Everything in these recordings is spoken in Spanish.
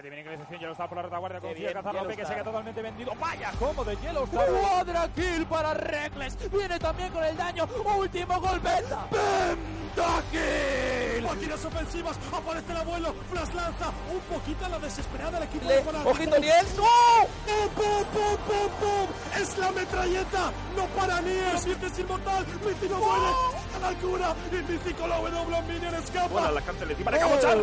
De ya lo está por la retaguardia, consigue cazar a que se queda totalmente vendido. Vaya, como de Yellowstar. Cuadra kill para Reckless. Viene también con el daño. Último golpe. Pentakill. Máquinas ofensivas. Aparece el abuelo. Flash lanza. Un poquito a la desesperada el equipo de. Ojito Niels. ¡Oh! ¡Pum, pum, pum, pum, pum! ¡Es la metralleta! ¡No para Niels! ¡Siete es inmortal! ¡Mítico muere! ¡A la altura! ¡Y mítico la W Minion escapa! Bueno, la cancel encima de cabochar.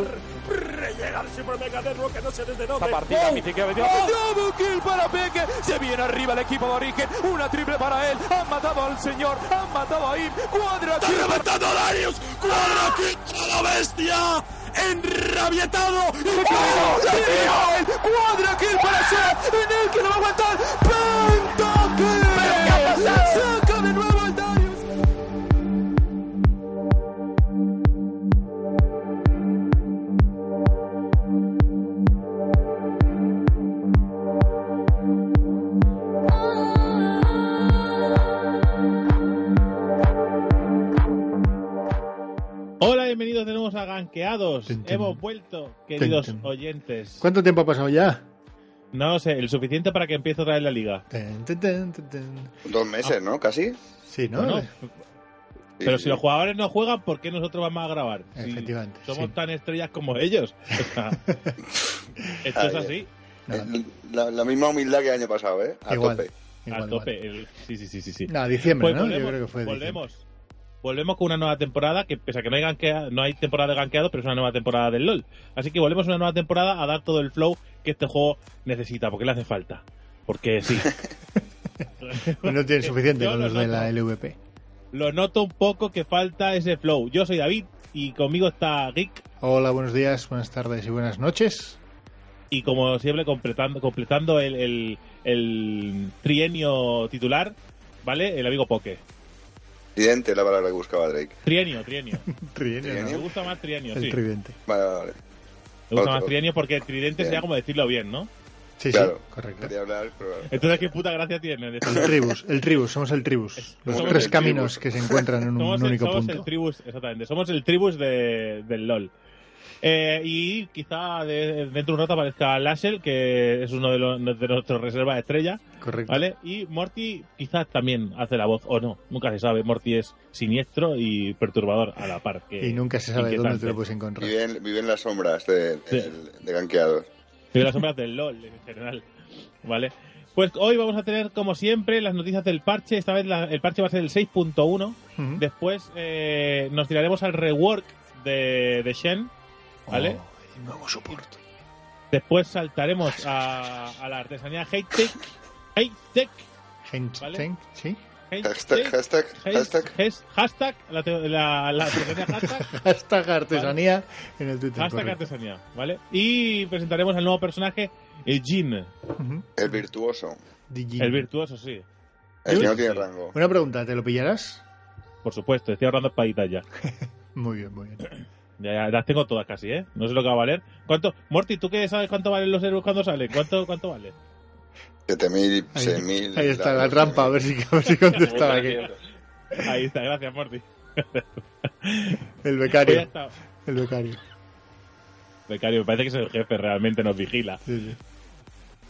Llega el Super Mega Derro que no sé desde dónde. Esta partida, Mítico ha metido. Double kill para Peque. Se viene arriba el equipo de origen. Una triple para él. Han matado al señor. Han matado a Im. Cuadra ¡Está reventando Darius! ¡Cuadra kill la bestia! ¡Enrabietado! ¡Y ¡Oh! él! ¡Cuadra kill para Seth! En el que no va a aguantar. ¡Pentakill! Hola, bienvenidos de nuevo a Ganqueados. Hemos vuelto, queridos oyentes. ¿Cuánto tiempo ha pasado ya? No sé, el suficiente para que empiece otra vez la liga. Dos meses, ¿no? Casi. Sí, ¿no? Bueno, pero Sí, si los jugadores no juegan, ¿por qué nosotros vamos a grabar? Si Efectivamente, somos sí. tan estrellas como ellos. O sea, esto es así, no, Eh, La, la misma humildad que el año pasado, ¿eh? A igual, tope. igual, a igual. tope. El- sí, sí, sí, sí. sí. No, diciembre, Pues ¿no? volvemos, Yo creo que fue diciembre. volvemos. Volvemos con una nueva temporada, que pese a que no hay, ganquea- no hay temporada de ganqueado, pero es una nueva temporada del LOL. Así que volvemos a una nueva temporada a dar todo el flow que este juego necesita, porque le hace falta. Porque sí. No tiene suficiente con lo los de la. LVP. Lo noto un poco que falta ese flow. Yo soy David y conmigo está Geek Hola, buenos días, buenas tardes y buenas noches. y como siempre completando, completando el, el- el trienio titular, ¿vale? El amigo Poke. Tridente, la palabra que buscaba Drake. Trienio, trienio. Trienio, ¿no? Me gusta más trienio, El sí. tridente. Vale, vale, vale. Me gusta Otro. más trienio porque tridente Bien. sería como decirlo bien, ¿no? Sí, Claro. sí, correcto. Quería hablar, pero... Entonces, ¿qué puta gracia tiene? El tribus, el tribus, somos el tribus. Los Somos tres el caminos tribus. que se encuentran en un somos el, único somos punto. el tribus, exactamente. Somos el tribus de, del LOL. Eh, y quizá de- dentro de un rato aparezca Lashel, que es uno de, los, de nuestros reservas estrella, Correcto. ¿vale? Y Morty quizás también hace la voz, o no, nunca se sabe. Morty es siniestro y perturbador a la par. Que, Y nunca se sabe dónde te lo puedes encontrar. Vive en, vive en las sombras de, Sí. de ganqueados. de las sombras del LOL en general. ¿Vale? Pues hoy vamos a tener, como siempre, las noticias del parche. Esta vez la- el parche va a ser el 6.1. Ujú. Después eh, nos tiraremos al rework de, de Shen. ¿Vale? Oh, el nuevo soporte. Después saltaremos a, a la artesanía Hate Tech. Hate Tech. Vale. ¿Sí? Hashtag, hashtag, Has- hashtag. has- hashtag, la, te- la, la artesanía hashtag, Hashtag artesanía en el Twitter. hashtag correcto. artesanía, ¿vale? Y presentaremos al nuevo personaje, el Jin, Ujú. El virtuoso. El virtuoso, sí. El que no Sí. tiene rango. Una pregunta, ¿te lo pillarás? Por supuesto, estoy ahorrando espaditas ya. Muy bien, muy bien. Ya, ya, las tengo todas casi, ¿eh? No sé lo que va a valer. ¿Cuánto? Morty, ¿tú qué sabes cuánto valen los héroes cuando salen? ¿Cuánto, cuánto vale? 7.000, Ahí, 6.000... ahí está la trampa, a ver si, a ver si contestaba aquí. Ahí está, gracias, Morty. El Pues becario. está. El becario. Becario, me parece que es el jefe, realmente nos vigila. Sí, sí.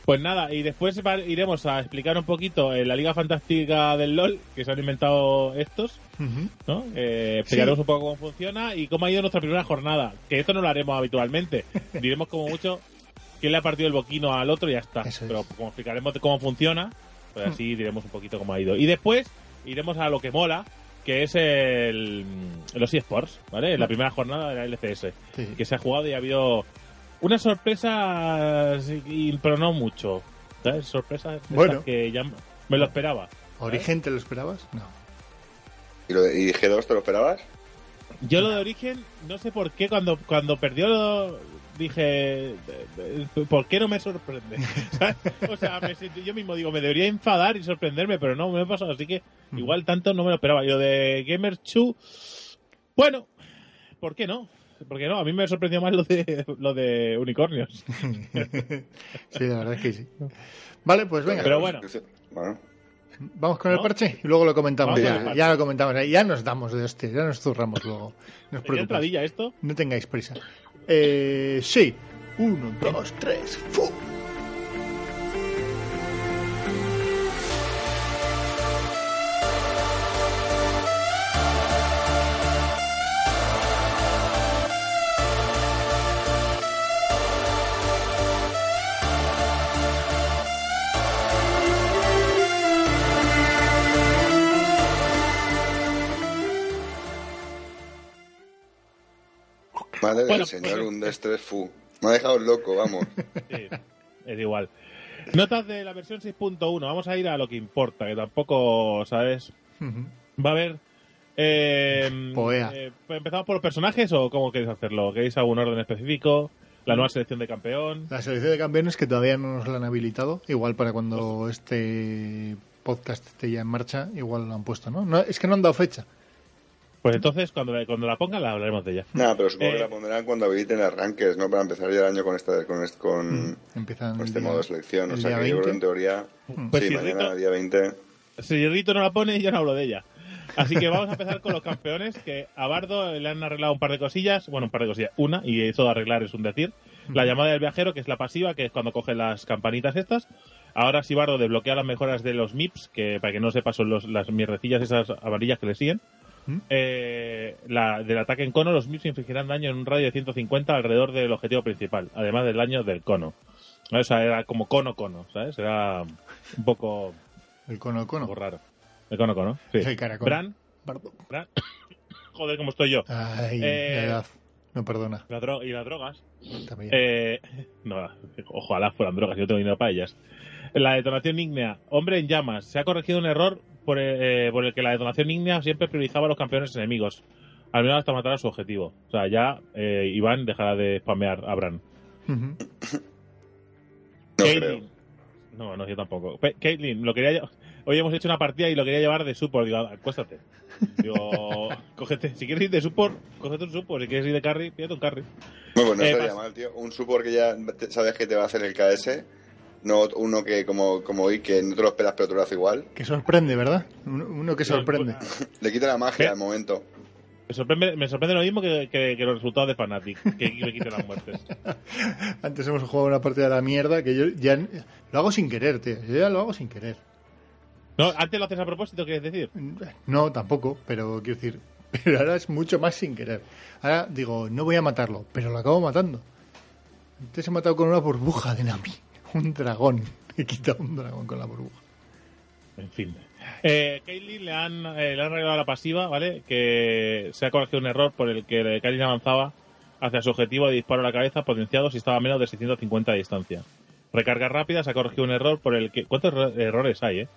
Pues nada, y después iremos a explicar un poquito eh, la Liga Fantástica del LOL, que se han inventado estos. ¿no? Eh, explicaremos un poco cómo funciona y cómo ha ido nuestra primera jornada. Que esto no lo haremos habitualmente. Diremos como mucho quién le ha partido el boquino al otro y ya está. Eso es. Pero como explicaremos cómo funciona, pues así diremos un poquito cómo ha ido. Y después iremos a lo que mola, que es el, los eSports, ¿vale? La primera jornada de la LCS sí. que se ha jugado y ha habido unas sorpresas, y- pero no mucho. ¿Sabes? Estas Bueno. que ya me lo esperaba. ¿Origen te lo esperabas? No. ¿Y, lo de- y G2 te lo esperabas? Yo lo de origen, no sé por qué, cuando, cuando perdió lo- dije, ¿por qué no me sorprende? ¿Sabes? O sea, me sentí- yo mismo digo, me debería enfadar y sorprenderme, pero no me ha pasado, así que igual tanto no me lo esperaba. Y lo de Gamer Chu, bueno, ¿por qué no? ¿Por qué no? A mí me sorprendió más lo de, lo de unicornios. Sí, la verdad es que sí. Vale, pues venga. Pero bueno. Bueno, Vamos con el parche y luego lo comentamos. Ya, lo comentamos. Ya nos damos de hostia, ya nos zurramos luego. No os ¿Tenía preocupéis. entradilla esto? No tengáis prisa. Eh, sí. Uno, dos, tres. ¡fu! Madre Bueno, del señor, pues- un destres fu. Me ha dejado loco, vamos. Sí, es igual. Notas de la versión 6.1. Vamos a ir a lo que importa, que tampoco, ¿sabes? Va a haber. Eh, Poea. eh, ¿Empezamos por los personajes o cómo queréis hacerlo? ¿Queréis algún orden específico? ¿La nueva selección de campeón? La selección de campeones que todavía no nos la han habilitado. Igual para cuando este podcast esté ya en marcha, igual lo han puesto, ¿no? no es que no han dado fecha. Pues entonces, cuando, la- cuando la pongan, la hablaremos de ella. Nada, pero supongo Eh. que la pondrán cuando habiliten arranques, ¿no? Para empezar ya el año con este, con este, con, con este día- modo de selección. O sea día que yo creo que 20. en teoría, Pues sí, si mañana, Rito- día 20. Si Rito no la pone, yo no hablo de ella. Así que vamos a empezar con los campeones, que a Bardo le han arreglado un par de cosillas, bueno, un par de cosillas, una, y eso de arreglar es un decir. La llamada del viajero, que es la pasiva, que es cuando coge las campanitas estas. Ahora sí Bardo desbloquea las mejoras de los MIPS, que para que no sepa son los, las mierdecillas esas amarillas que le siguen. ¿Mm? Eh, la, del ataque en cono, los MIPS infligirán daño en un radio de 150 alrededor del objetivo principal, además del daño del cono. O sea, era como cono-cono, ¿sabes? Era un poco, El cono un poco raro. El cono-cono, sí. El caracol. Bran, Joder, cómo estoy yo. Ay, Eh, la edad. No perdona. La y las drogas. También. Eh, no, ojalá fueran drogas, yo no tengo dinero para ellas. La detonación ígnea. Hombre en llamas. Se ha corregido un error por el, eh, por el que la detonación ígnea siempre priorizaba a los campeones enemigos. Al menos hasta matar a su objetivo. O sea, ya eh, Iván dejará de spamear a Bran. No Caitlyn. creo. No, no, yo tampoco. Pe- Caitlyn, lo quería Hoy hemos hecho una partida y lo quería llevar de support. Digo, acuéstate. Digo, cógete. Si quieres ir de support, cógete un support. Si quieres ir de carry, pídete un carry. Bueno, pues no Eh, estaría mal, tío. Un support que ya sabes que te va a hacer el KS. No uno que, como, como hoy, que no te lo esperas, pero te lo hace igual. Que sorprende, ¿verdad? Uno, que sorprende. Le quita la magia al momento. Me sorprende, me sorprende lo mismo que, que- que los resultados de Fnatic, que le quiten las muertes. Antes hemos jugado una partida de la mierda que yo ya lo hago sin querer, tío. Yo ya lo hago sin querer. No, antes lo haces a propósito, ¿quieres decir? No, tampoco, pero quiero decir, pero ahora es mucho más sin querer. Ahora digo, no voy a matarlo, pero lo acabo matando. Antes he matado con una burbuja de Nami, un dragón. He quitado un dragón con la burbuja. En fin. Eh, Caitlyn le han, eh, le han arreglado la pasiva, ¿vale? Que se ha corregido un error por el que Caitlyn avanzaba hacia su objetivo de disparo a la cabeza potenciado si estaba a menos de 650 de distancia. Recarga rápida se ha corregido un error por el que... ¿Cuántos erro- errores hay, eh?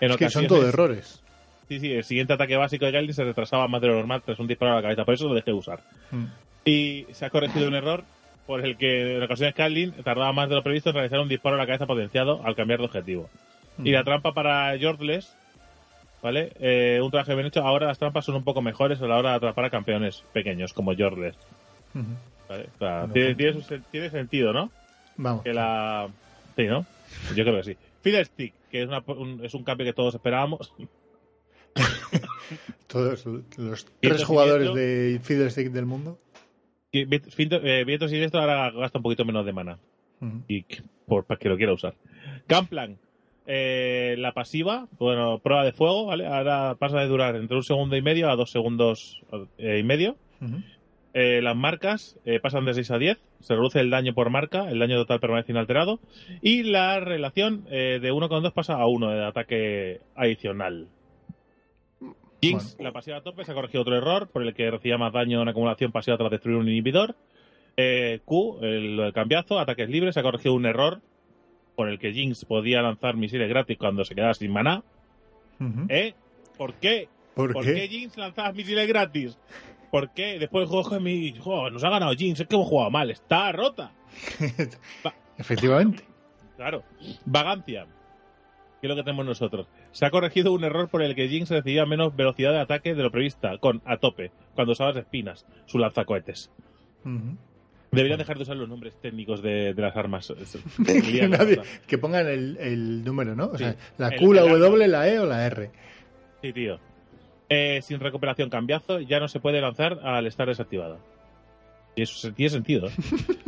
En Es que son todos errores. Sí, sí, el siguiente ataque básico de Caitlyn se retrasaba más de lo normal tras un disparo a la cabeza, por eso lo dejé de usar. Mm. Y se ha corregido un error por el que en ocasiones Caitlyn tardaba más de lo previsto en realizar un disparo a la cabeza potenciado al cambiar de objetivo. Y la trampa para Jordless, ¿vale? Eh, un traje bien hecho. Ahora las trampas son un poco mejores a la hora de atrapar a campeones pequeños como Jordless. Ujú. ¿vale? O sea, Bueno, tiene, tiene su sen- tiene sentido, ¿no? Vamos. Que la... Sí, ¿no? Yo creo que sí. Fiddlestick, que es, una- un, es un cambio que todos esperábamos. Todos los tres jugadores de Fiddlestick del mundo. Y Vi- Finto- eh, Viento Siniestro ahora gasta un poquito menos de mana. Y por, para que lo quiera usar. Gunplan, eh, la pasiva, bueno, prueba de fuego, ¿vale? Ahora pasa de durar entre un segundo y medio a dos segundos eh, y medio. Eh, las marcas eh, pasan de 6 a 10, se reduce el daño por marca, el daño total permanece inalterado y la relación de 1 con 2 pasa a 1 de ataque adicional. Jinx, Bueno. la pasiva a tope, se ha corregido otro error por el que recibía más daño en acumulación pasiva tras destruir un inhibidor. Eh, Q, el, cambiazo, ataques libres, se ha corregido un error por el que Jinx podía lanzar misiles gratis cuando se quedaba sin maná. ¿Eh? ¿Por qué? ¿Por, ¿Por qué? qué Jinx lanzaba misiles gratis? ¿Por qué? Después el juego mi, "Jo, nos ha ganado Jinx, es que hemos jugado mal, está rota. Efectivamente. Claro. Vagancia. ¿Qué es lo que tenemos nosotros? Se ha corregido un error por el que Jinx recibía menos velocidad de ataque de lo prevista, con a tope, cuando usabas espinas, su lanzacohetes. Ujú. Deberían dejar de usar los nombres técnicos de, de las armas. Que nadie- pongan el, el número, ¿no? O sea, la El- Q, la el W, la E o la R. Sí, tío. Eh, sin recuperación cambiazo, ya no se puede lanzar al estar desactivada. Y eso tiene sentido.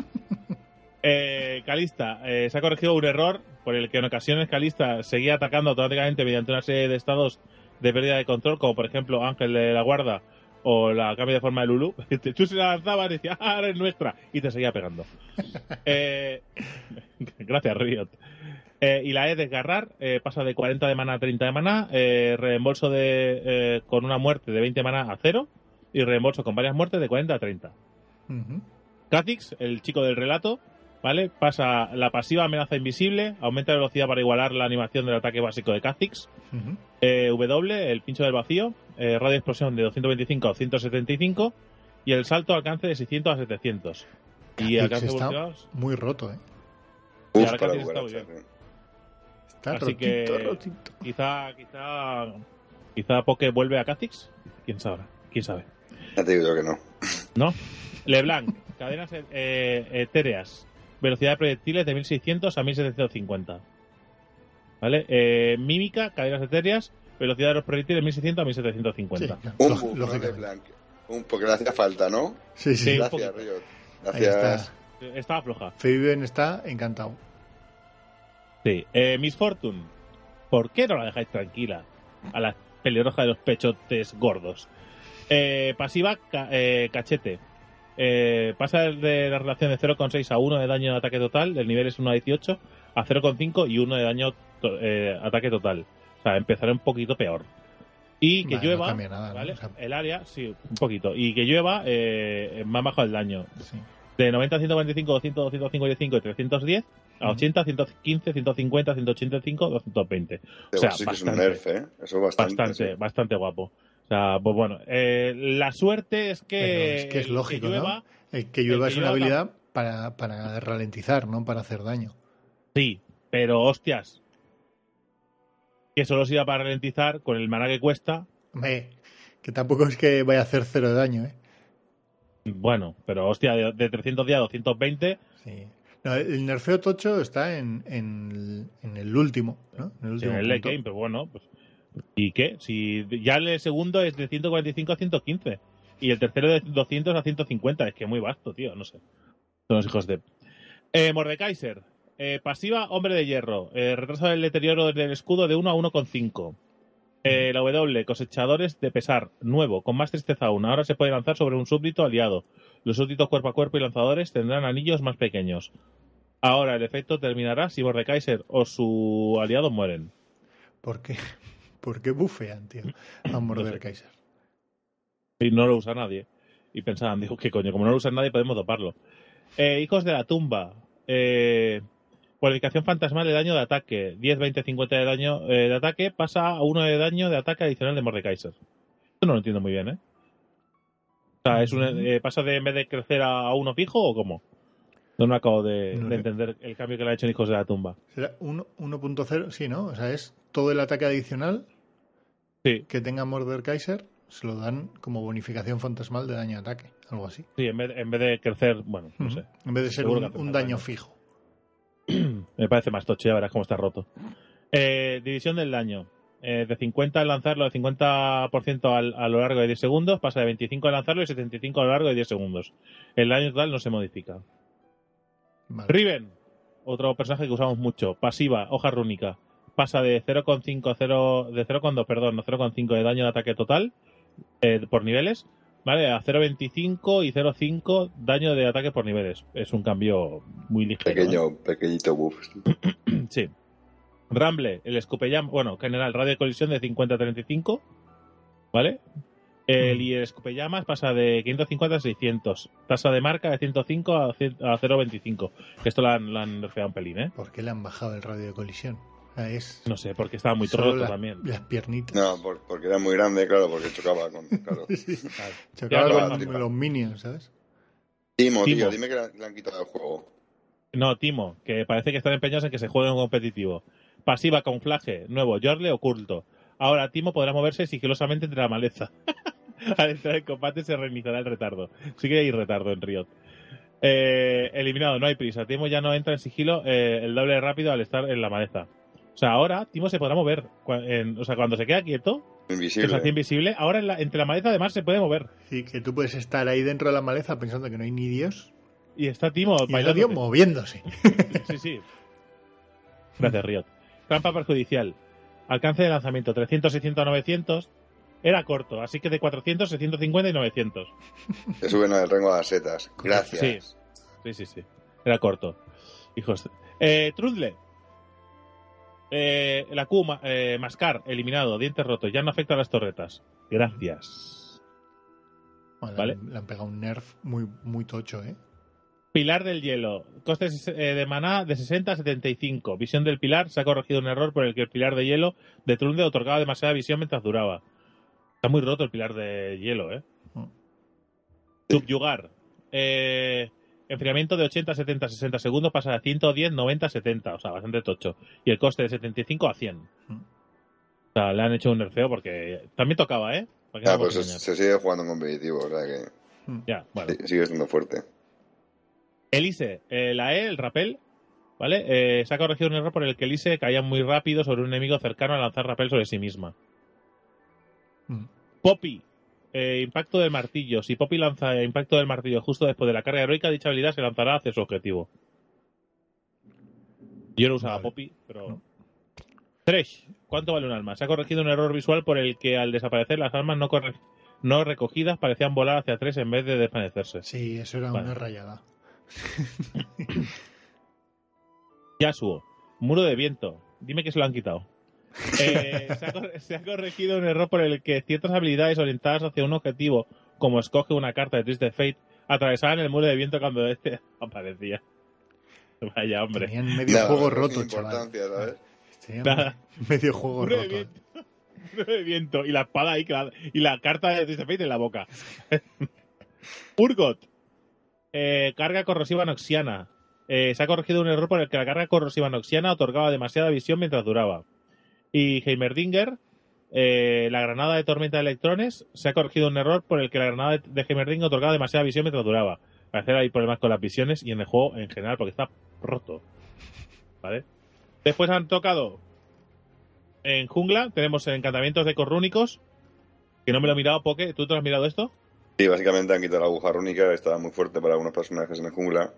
¿eh? Calista, eh, se ha corregido un error por el que en ocasiones Calista seguía atacando automáticamente mediante una serie de estados de pérdida de control, como por ejemplo Ángel de la Guarda o la cambio de forma de Lulu. Tú se la lanzabas y decías, ah, ahora es nuestra, y te seguía pegando. Eh, gracias, Riot. Eh, y la E desgarrar eh, pasa de 40 de mana a 30 de mana, eh, reembolso de, con una muerte de 20 mana a 0 y reembolso con varias muertes de 40 a 30. Ujú. Kha'Zix, el chico del relato, ¿vale? Pasa la pasiva amenaza invisible, aumenta la velocidad para igualar la animación del ataque básico de Kha'Zix. Eh, w, el pincho del vacío, eh, radio de explosión de 225 a 175 y el salto alcance de 600 a 700. Y alcance está muy roto, ¿eh? Uf, ahora para está muy bien. Está Así rotito, que- rotito. Quizá, quizá, quizá Poke vuelve a Kha'Zix. ¿Quién sabe? ¿Quién sabe? Ya te digo yo que no. ¿No? LeBlanc, cadenas eh, etéreas, velocidad de proyectiles de 1600 a 1750. ¿Vale? Eh, mímica, cadenas etéreas, velocidad de los proyectiles de 1600 a Sí, 1750. claro, Un lóg- buff, ¿no? de lógicamente. Blanc. Un, porque le hacía falta, ¿no? Sí, sí. Sí. un Gracias, poquito. Riot. Está. Gracias. Estaba floja. Fabian está encantado. Sí. Eh, Miss Fortune, ¿por qué no la dejáis tranquila? A la pelirroja de los pechotes gordos. Eh, pasiva, ca- eh, cachete. Eh, pasa de la relación de 0,6 a 1 de daño de ataque total, el nivel es 1 a 18, a 0,5 y 1 de daño to- eh, ataque total. O sea, empezará un poquito peor. Y que Vale, no llueva, cambia nada, ¿no? ¿vale? O sea- el área, sí, un poquito. Y que llueva, eh, más bajo el daño. Sí. De 90 a 145, 200, 255 y 310, a Ujú. 80, 115, 150, 185, 220. O sea, sí que es un bastante. nerf, ¿eh? Eso es bastante. Bastante, sí. bastante guapo. O sea, pues bueno, eh, la suerte es que. Pero es que es lógico, ¿no? llueva, El que llueva que es una llueva habilidad para, para ralentizar, no para hacer daño. Sí, pero hostias. Que solo sirva para ralentizar con el maná que cuesta. Que tampoco es que vaya a hacer cero de daño, ¿eh? Bueno, pero hostia, de, de 310 a 220. Sí. No, el nerfeo tocho está en, en, el, en el último, ¿no? En el sí, último en el late game, pero bueno. Pues, ¿Y qué? Si ya el segundo es de 145 a 115. Y el tercero de 200 a 150. Es que muy vasto, tío. No sé. Son los hijos de. Eh, Mordekaiser. Eh, pasiva, hombre de hierro. Eh, retraso del deterioro del escudo de 1 a 1,5. Eh, la W, cosechadores de pesar, nuevo, con más tristeza aún. Ahora se puede lanzar sobre un súbdito aliado. Los súbditos cuerpo a cuerpo y lanzadores tendrán anillos más pequeños. Ahora el efecto terminará si Mordekaiser o su aliado mueren. ¿Por qué? ¿Por qué bufean, tío? A morder sé. Kaiser. Y no lo usa nadie. Y pensaban, digo, ¿qué coño? Como no lo usa nadie, podemos doparlo. Eh, hijos de la tumba. Eh, cualificación fantasmal de daño de ataque. 10, 20, 50 de daño eh, de ataque. Pasa a 1 de daño de ataque adicional de Mordekaiser. Esto no lo entiendo muy bien, ¿eh? O sea, ¿es un, eh, ¿pasa de en vez de crecer a, uno fijo o cómo? No me acabo de, No entender el cambio que le ha hecho en Hijos de la Tumba. Será uno- 1.0, sí, ¿no? O sea, es todo el ataque adicional Sí, que tenga Morder Kaiser, se lo dan como bonificación fantasmal de daño ataque, algo así. sí, en vez, en vez de crecer, bueno, no sé. En vez de ser un, daño fijo. Me parece más tocho, ya verás cómo está roto. Eh, división del daño. Eh, de 50 al lanzarlo, de 50% al, a lo largo de 10 segundos, pasa de 25 al lanzarlo y 75 a lo largo de 10 segundos. El daño total no se modifica. Vale. Riven, otro personaje que usamos mucho. Pasiva, hoja rúnica. Pasa de 0,5 a 0, de 0,2, perdón, no 0,5 de daño de ataque total eh, por niveles, ¿vale? A 0,25 y 0,5 daño de ataque por niveles. Es un cambio muy ligero. Pequeño, pequeñito buff. Sí. Ramble, el escupellam, bueno, general, radio de colisión de 50 a 35, ¿vale? El, Mm. y el escupellamas pasa de 550 a 600. Tasa de marca de 105 a, cien- a 0,25. Que esto lo han, lo han nerfeado un pelín, ¿eh? ¿Por qué le han bajado el radio de colisión? Es No sé, porque estaba muy solo roto las- también. Las piernitas. No, por- porque era muy grande, claro, porque chocaba con. Claro. Chocaba Ya, con claro. los minions, ¿sabes? Timo, tío, dime que le, han quitado el juego. No, Timo, que parece que están empeñados en que se juegue en competitivo. Pasiva, camuflaje, nuevo, Yorle, oculto. Ahora Timo podrá moverse sigilosamente entre la maleza. Al entrar en combate se reiniciará el retardo. Sí que hay retardo en Riot. Eh, eliminado, no hay prisa. Timo ya no entra en sigilo eh, el doble de rápido al estar en la maleza. O sea, ahora Timo se podrá mover. En- o sea, cuando se queda quieto, que Invisible. se hace invisible, ahora en la- entre la maleza además se puede mover. Sí, que tú puedes estar ahí dentro de la maleza pensando que no hay ni Dios Y está Timo y el bailando. odio moviéndose. Sí, sí. Gracias, Riot. Trampa perjudicial. Alcance de lanzamiento 300, 600, 900. Era corto, así que de 400, 650 y 900. Te suben al rango de las setas. Gracias. Sí. Sí, sí, sí. Era corto. Hijos. Eh, Trundle. Eh, la Q, eh, Mascar, eliminado. Dientes rotos. Ya no afecta a las torretas. Gracias. Bueno, Vale. Le han pegado un nerf muy, muy tocho, ¿eh? Pilar del hielo. Costes eh, de maná de 60 a 75. Visión del pilar. Se ha corregido un error por el que el pilar de hielo de Trundle otorgaba demasiada visión mientras duraba. Está muy roto el pilar de hielo, ¿eh? Mm. Subyugar. Eh, enfriamiento de 80, 70, 60 segundos pasa de 110, 90, 70. O sea, bastante tocho. Y el coste de 75 a 100. Mm. O sea, le han hecho un nerfeo porque también tocaba, ¿eh? ¿Para qué Ah, pues a se, sigue jugando en competitivo, o sea que Ya, bueno. sigue siendo fuerte. Elise, eh, la E, el rappel, ¿vale? Eh, se ha corregido un error por el que Elise caía muy rápido sobre un enemigo cercano al lanzar rappel sobre sí misma. Mm. Poppy, eh, impacto del martillo. Si Poppy lanza eh, impacto del martillo justo después de la carga heroica, dicha habilidad se lanzará hacia su objetivo. Yo no usaba Vale. Poppy, pero. No. Thresh, ¿cuánto vale un alma? Se ha corregido un error visual por el que al desaparecer las armas no, corre- no recogidas parecían volar hacia tres en vez de desvanecerse. Sí, eso era Vale. una rayada. Yasuo, muro de viento. Dime que se lo han quitado. Eh, se, ha cor- se ha corregido un error por el que ciertas habilidades orientadas hacia un objetivo, como escoge una carta de Twisted Fate, atravesaban el muro de viento cuando este aparecía. Vaya hombre. Tenían medio juego roto, chaval. Nada. medio juego Muro de roto. viento. Muro de viento. Y la espada ahí clavada- y la carta de Twisted Fate en la boca. Urgot. Eh, carga corrosiva noxiana. Eh, se ha corregido un error por el que la carga corrosiva noxiana otorgaba demasiada visión mientras duraba. Y Heimerdinger, eh, la granada de tormenta de electrones, se ha corregido un error por el que la granada de- Heimerdinger otorgaba demasiada visión mientras duraba. Parece que hay problemas con las visiones y en el juego en general porque está roto. ¿Vale? Después han tocado en jungla, tenemos encantamientos de corrúnicos, que no me lo he mirado, Poke, ¿tú te lo has mirado esto? Sí, básicamente han quitado la aguja rúnica, estaba muy fuerte para algunos personajes en el jungla.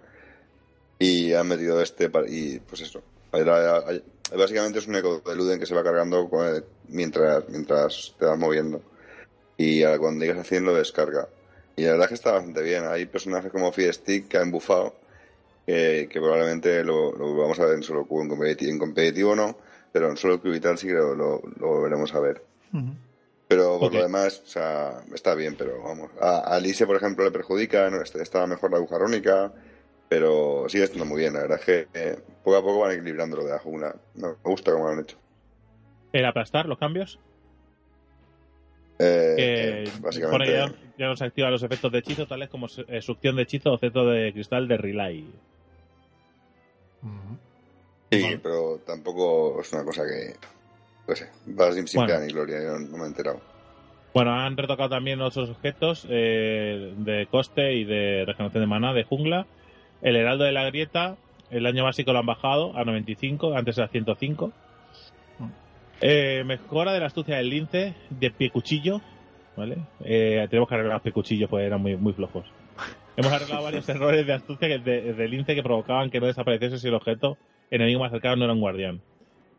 Y han metido este y pues eso. Era- era- básicamente es un eco de Luden que se va cargando con- mientras, mientras te vas moviendo. Y cuando llegas haciendo descarga. Y la verdad es que está bastante bien. Hay personajes como Fiestick que han bufado, que, que probablemente lo, lo vamos a ver en solo Q, en competitivo, en competitivo no, pero en solo Q y tal sí que lo, lo, lo veremos a ver. Pero por lo demás, o sea, está bien, pero vamos. A, a Alice, por ejemplo, le perjudica, ¿no? Está- estaba mejor la aguja rónica, pero sigue estando muy bien. La verdad es que eh, poco a poco van equilibrando lo de la jungla. No, me gusta cómo lo han hecho. El aplastar, los cambios. Eh, eh, básicamente, que ya, ya nos activa los efectos de hechizo, tales como eh, succión de hechizo o cetro de cristal de Relay. Sí, vale. pero tampoco es una cosa que, no sé, va sin, sin Bueno. pena ni gloria, yo no, no me he enterado. Bueno, han retocado también otros objetos eh, de coste y de regeneración de maná de jungla. El Heraldo de la Grieta, el año básico lo han bajado a 95, antes era 105. Eh, mejora de la astucia del lince, de pie cuchillo, ¿vale? Eh, tenemos que arreglar los pie cuchillos, pues eran muy, muy flojos. Hemos arreglado varios errores de astucia que- de, de lince que provocaban que no desapareciese si el objeto enemigo más cercano no era un guardián.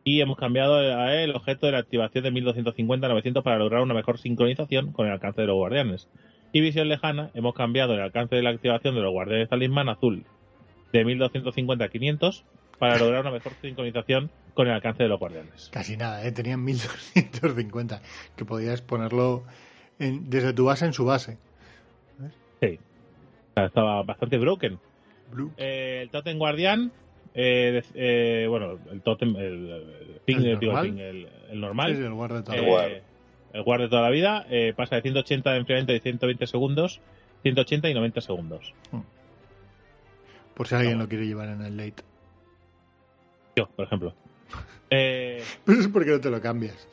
Y hemos cambiado a el objeto de la activación de 1250 a 900 para lograr una mejor sincronización con el alcance de los guardianes. Y visión lejana, hemos cambiado el alcance de la activación de los guardianes talismán azul de 1250 a 500 para lograr una mejor sincronización con el alcance de los guardianes. Casi nada, ¿eh? tenían 1250. Que podías ponerlo en- desde tu base en su base. Sí. O sea, estaba bastante broken. Eh, el Totem Guardián eh, eh, bueno, el totem, el, el ping, ¿El digo, normal? el, ping, el- el normal, Sí, el de El guard. de toda la vida, eh, pasa de 180 de enfriamiento y 120 segundos, 180 y 90 segundos. Por si alguien lo quiere llevar en el late. Yo, por ejemplo. Eh, Pero es porque no te lo cambias.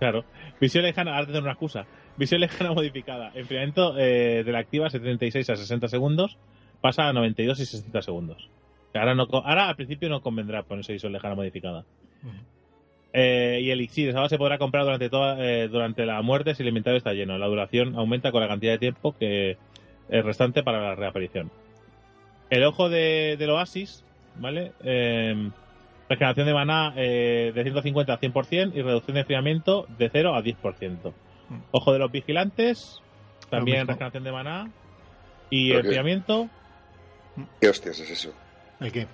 Claro. Visión lejana, ahora te doy una excusa. Visión lejana modificada. Enfriamiento eh, de la activa 76 a 60 segundos. Pasa a 92 y 60 segundos. Ahora, no, ahora al principio no convendrá ponerse visión lejana modificada. Eh, y elixir, esa se podrá comprar durante toda, eh, durante la muerte si el inventario está lleno. La duración aumenta con la cantidad de tiempo que es restante para la reaparición. El ojo de, del oasis, ¿vale? Eh, regeneración de maná eh, de 150 a 100% y reducción de enfriamiento de 0 a 10%. Ojo de los vigilantes, también regeneración de maná y enfriamiento. ¿Qué hostias es eso? ¿El qué?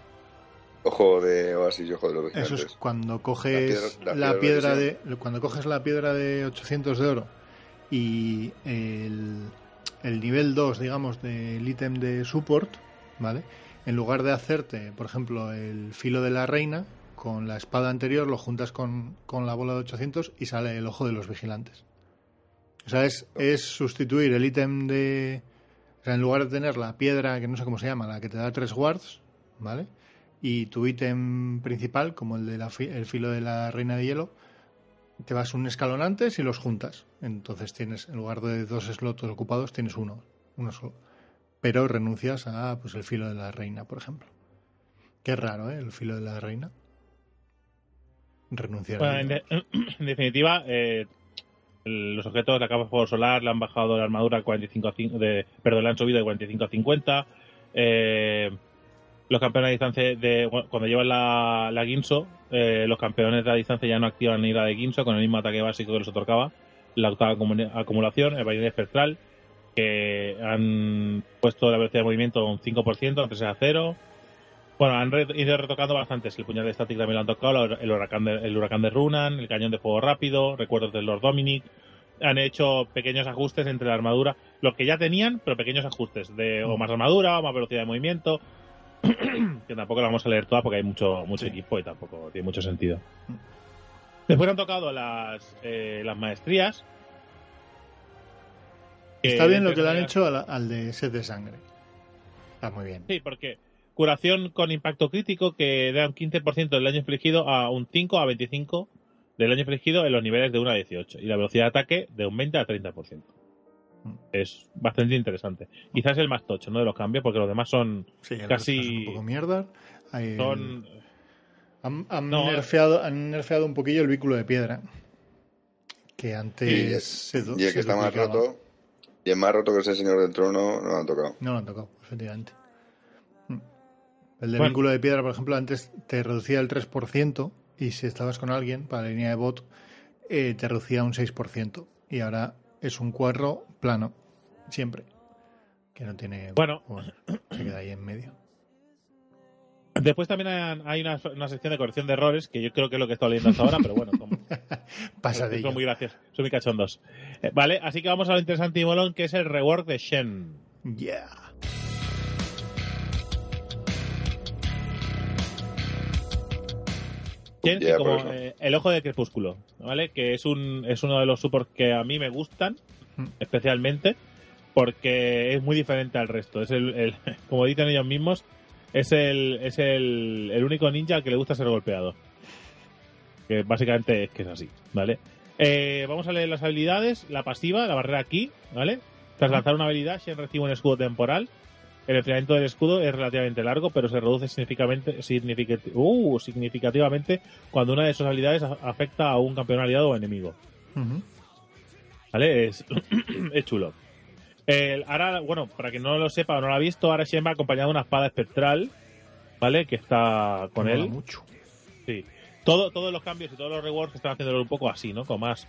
Ojo de Oasis y ojo de los Eso es cuando coges La piedra- la, la piedra, piedra de cuando coges la piedra de 800 de oro y el, el nivel 2, digamos, del ítem de support, ¿vale? En lugar de hacerte, por ejemplo, el filo de la reina, con la espada anterior lo juntas con, con la bola de 800 y sale el ojo de los vigilantes. O sea, es, es sustituir el ítem de... O sea, en lugar de tener la piedra, que no sé cómo se llama, la que te da tres wards, ¿vale? Y tu ítem principal, como el del el filo de la reina de hielo, te vas un escalón antes y los juntas. Entonces tienes, en lugar de dos slots ocupados, tienes uno, uno solo. Pero renuncias a pues el filo de la reina, por ejemplo. Qué raro, ¿eh? El filo de la reina. Renunciar Bueno, a en, de- en definitiva, eh, los objetos de la capa de fuego solar le han bajado la armadura a 45 a cin- de, perdón, le han subido de 45 a 50. Eh, los campeones a distancia de cuando llevan la, la Ginso, eh, los campeones de la distancia ya no activan ni la de Ginso con el mismo ataque básico que les otorgaba, la octava acumula- acumulación, el vaivén espectral, que han puesto la velocidad de movimiento a un 5%, antes era cero. Bueno, han re- ido retocando bastantes. El puñal de Static también lo han tocado, el huracán de, el huracán de Runan, el cañón de fuego rápido, recuerdos del Lord Dominic. Han hecho pequeños ajustes entre la armadura, lo que ya tenían, pero pequeños ajustes de o más armadura o más velocidad de movimiento. que tampoco la vamos a leer toda porque hay mucho mucho Sí. equipo y tampoco tiene mucho sentido. Después han tocado las, eh, las maestrías. Está bien lo que le han hecho al, al de sed de sangre. Está muy bien. Sí, porque curación con impacto crítico que da un 15% del daño infligido a un 5 a 25 del daño infligido en los niveles de 1 a 18 y la velocidad de ataque de un 20 a 30%. Es bastante interesante. Quizás el más tocho, ¿no? De los cambios, porque los demás son. Sí, Casi- un poco mierda. Hay- son Han, han No, nerfeado, han nerfeado un poquillo el vehículo de piedra. Que antes Y, se y el se que está más roto, y el más roto que es el señor del trono, no lo han tocado. No lo han tocado, efectivamente. Mm. El del Bueno. vínculo de piedra, por ejemplo, antes te reducía el 3% y si estabas con alguien para la línea de bot, eh, te reducía un 6%. Y ahora es un 4 plano, siempre. Que no tiene. Bueno. se queda ahí en medio. Después también hay una, una sección de corrección de errores que yo creo que es lo que he estado leyendo hasta ahora, pero bueno, como, Pasa de son muy graciosos, son muy cachondos. Eh, vale, así que vamos a lo interesante y molón que es el rework de Shen. Yeah. Yeah, como eh, el ojo de crepúsculo, ¿vale? Que es un es uno de los supports que a mí me gustan Mm. especialmente porque es muy diferente al resto. Es el, el- como dicen ellos mismos, es el es el, el único ninja al que le gusta ser golpeado. Que básicamente es que es así, ¿vale? Eh, vamos a leer las habilidades. La pasiva, la barrera aquí, ¿vale? Tras lanzar una habilidad, Shen recibe un escudo temporal. El enfriamiento del escudo es relativamente largo, pero se reduce significativamente, significati- uh, significativamente cuando una de sus habilidades afecta a un campeón aliado o enemigo. ¿Vale? Es, es chulo. El- ahora, bueno, para quien no lo sepa o no lo ha visto, ahora Shen va acompañado de una espada espectral, ¿vale? Que está con él. mucho. Sí. Todo, todos los cambios y todos los rewards están haciéndolo un poco así, ¿no? Con más.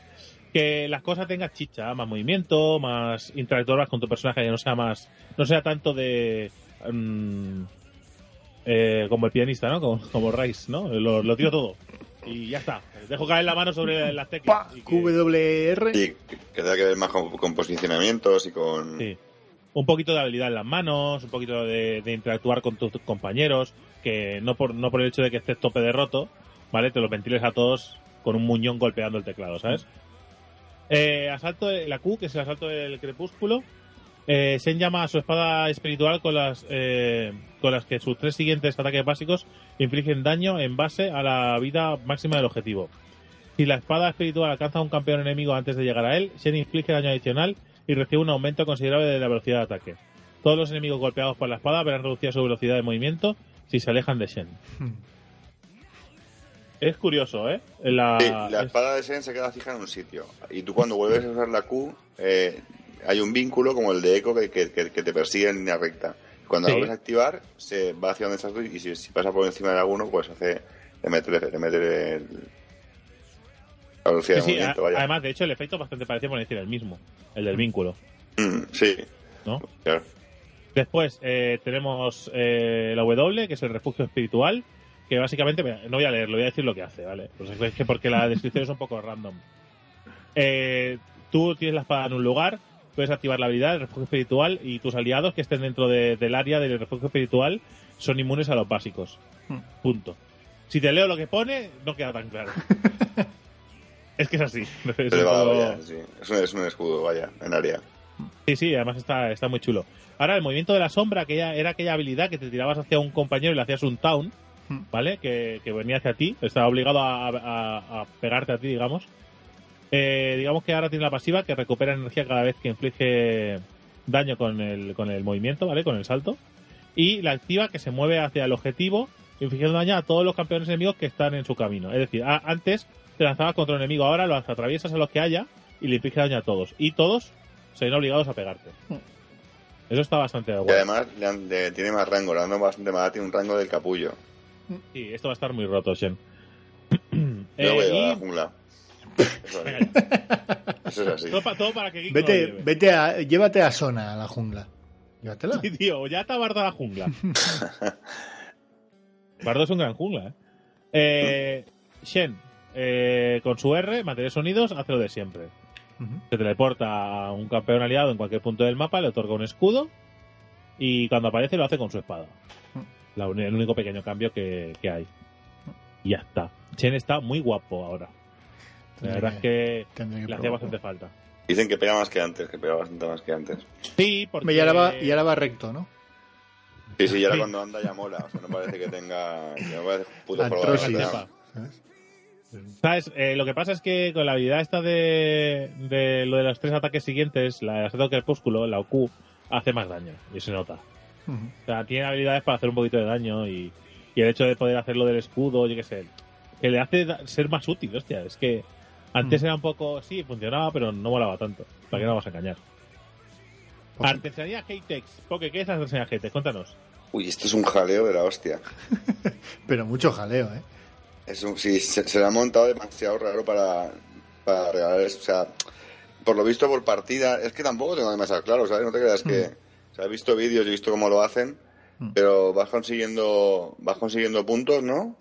Que las cosas tengan chicha, más movimiento, más interactuar con tu personaje, que no sea más. No sea tanto de. mm, eh, como el pianista, ¿no? Como, como Rice, ¿no? Lo, lo tiro todo. Y ya está. Dejo caer la mano sobre las teclas. Pa, y que- QWR. Y que tenga que ver más con, con posicionamientos y con... Sí. un poquito de habilidad en las manos, un poquito de, de interactuar con tus compañeros, que no por, no por el hecho de que estés tope de roto, ¿vale? Te los ventiles a todos con un muñón golpeando el teclado, ¿sabes? Eh, asalto de la Q, que es el asalto del crepúsculo. Eh, Sen llama a su espada espiritual con las eh, con las que sus tres siguientes ataques básicos infligen daño en base a la vida máxima del objetivo. Si la espada espiritual alcanza a un campeón enemigo antes de llegar a él, Shen inflige daño adicional y recibe un aumento considerable de la velocidad de ataque. Todos los enemigos golpeados por la espada verán reducida su velocidad de movimiento si se alejan de Shen. Es curioso, ¿eh? La, Sí, la es- espada de Sen se queda fija en un sitio. Y tú cuando vuelves a usar la Q, eh, hay un vínculo como el de Echo que, que- que- te persigue en línea recta. Cuando Sí. la vuelves a activar, se va hacia donde estás y si, si pasa por encima de alguno, pues hace le mete, el- la velocidad Sí, de movimiento. a- vaya. además, de hecho, el efecto bastante parecido por decir el mismo, el del vínculo, Mm, sí, ¿no? claro. Después eh, tenemos eh, la W, que es el refugio espiritual, que básicamente, mira, no voy a leerlo, voy a decir lo que hace, ¿vale? Pues es que porque la descripción es un poco random. Eh, tú tienes la espada en un lugar, puedes activar la habilidad del refugio espiritual y tus aliados que estén dentro de- del área del refugio espiritual son inmunes a los básicos. Hmm. Punto. Si te leo lo que pone, no queda tan claro. es que es así. Es vaya, sí. Es un, es un escudo, vaya, en área. Sí, sí, además está, está muy chulo. Ahora, el movimiento de la sombra, que era aquella habilidad que te tirabas hacia un compañero y le hacías un town. ¿Vale? Que, que venía hacia ti, estaba obligado a, a- a pegarte a ti, digamos. Eh, digamos que ahora tiene la pasiva que recupera energía cada vez que inflige daño con el, con el movimiento, ¿vale? Con el salto. Y la activa que se mueve hacia el objetivo, infligiendo daño a todos los campeones enemigos que están en su camino. Es decir, a- antes te lanzabas contra un enemigo, ahora lo atraviesas a los que haya y le inflige daño a todos. Y todos se ven obligados a pegarte. Eso está bastante Y guay. además le han- le- tiene más rango, le han dado bastante más, tiene un rango del capullo. Sí, esto va a estar muy roto, Shen. Yo lo voy a llevar a la y- jungla. Eso es, Eso es así. todo, pa- todo para que Geek Vete, vete a, llévate a Sona a la jungla. Llévatela. Sí, tío, ya está Bardo a la jungla. Bardo es un gran jungla, ¿eh? eh Shen, eh, con su R, mantener sonidos, hace lo de siempre. Se teleporta a un campeón aliado en cualquier punto del mapa, le otorga un escudo y cuando aparece lo hace con su espada. La el único pequeño cambio que, que hay. Y ya está. Shen está muy guapo ahora. La verdad es que le hacía bastante falta. Dicen que pega más que antes, que pega bastante más que antes. Sí, porque... Y ahora, va, y ahora va recto, ¿no? Sí, sí, y ahora Sí. cuando anda ya mola. O sea, no parece que tenga. Que no parece puto. ¿Sabes? ¿Sabes? Eh, lo que pasa es que con la habilidad esta de, de lo de los tres ataques siguientes, la de asalto crepúsculo, la OQ, hace más daño. Y se nota. Ujú. O sea, tiene habilidades para hacer un poquito de daño y, y el hecho de poder hacer lo del escudo, yo qué sé, que le hace ser más útil, hostia. Es que antes Mm. era un poco, sí, funcionaba, pero no molaba tanto. ¿Para qué no vamos a engañar? Pues- Artesanía Heytex. Poke, ¿qué es artesanía Heytex? Cuéntanos. Uy, esto es un jaleo de la hostia. Pero mucho jaleo, ¿eh? Es un, sí, se, se le ha montado demasiado raro para, para regalar eso. O sea, por lo visto por partida, es que tampoco tengo demasiado claro, ¿sabes? No te creas que. O sea, he visto vídeos he visto cómo lo hacen, Mm. pero vas consiguiendo, vas consiguiendo puntos, ¿no?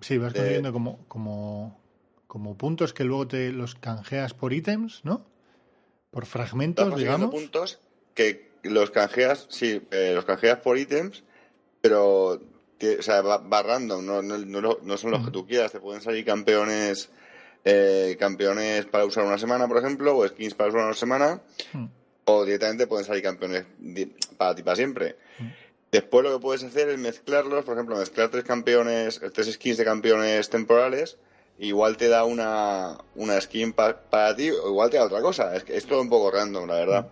Sí, vas consiguiendo como, como, como puntos que luego te los canjeas por ítems, ¿no? Por Vas fragmentos, consiguiendo digamos. puntos que los canjeas, sí, eh, los canjeas por ítems, pero o sea, va, va random, no, no, no, no son los que tú quieras, te pueden salir campeones eh, campeones para usar una semana, por ejemplo, o skins para usar una semana, Mm. O directamente pueden salir campeones para ti para siempre. Después lo que puedes hacer es mezclarlos, por ejemplo, mezclar tres campeones, tres skins de campeones temporales, igual te da una, una skin pa- para ti, o igual te da otra cosa. Es, todo un poco random, la verdad.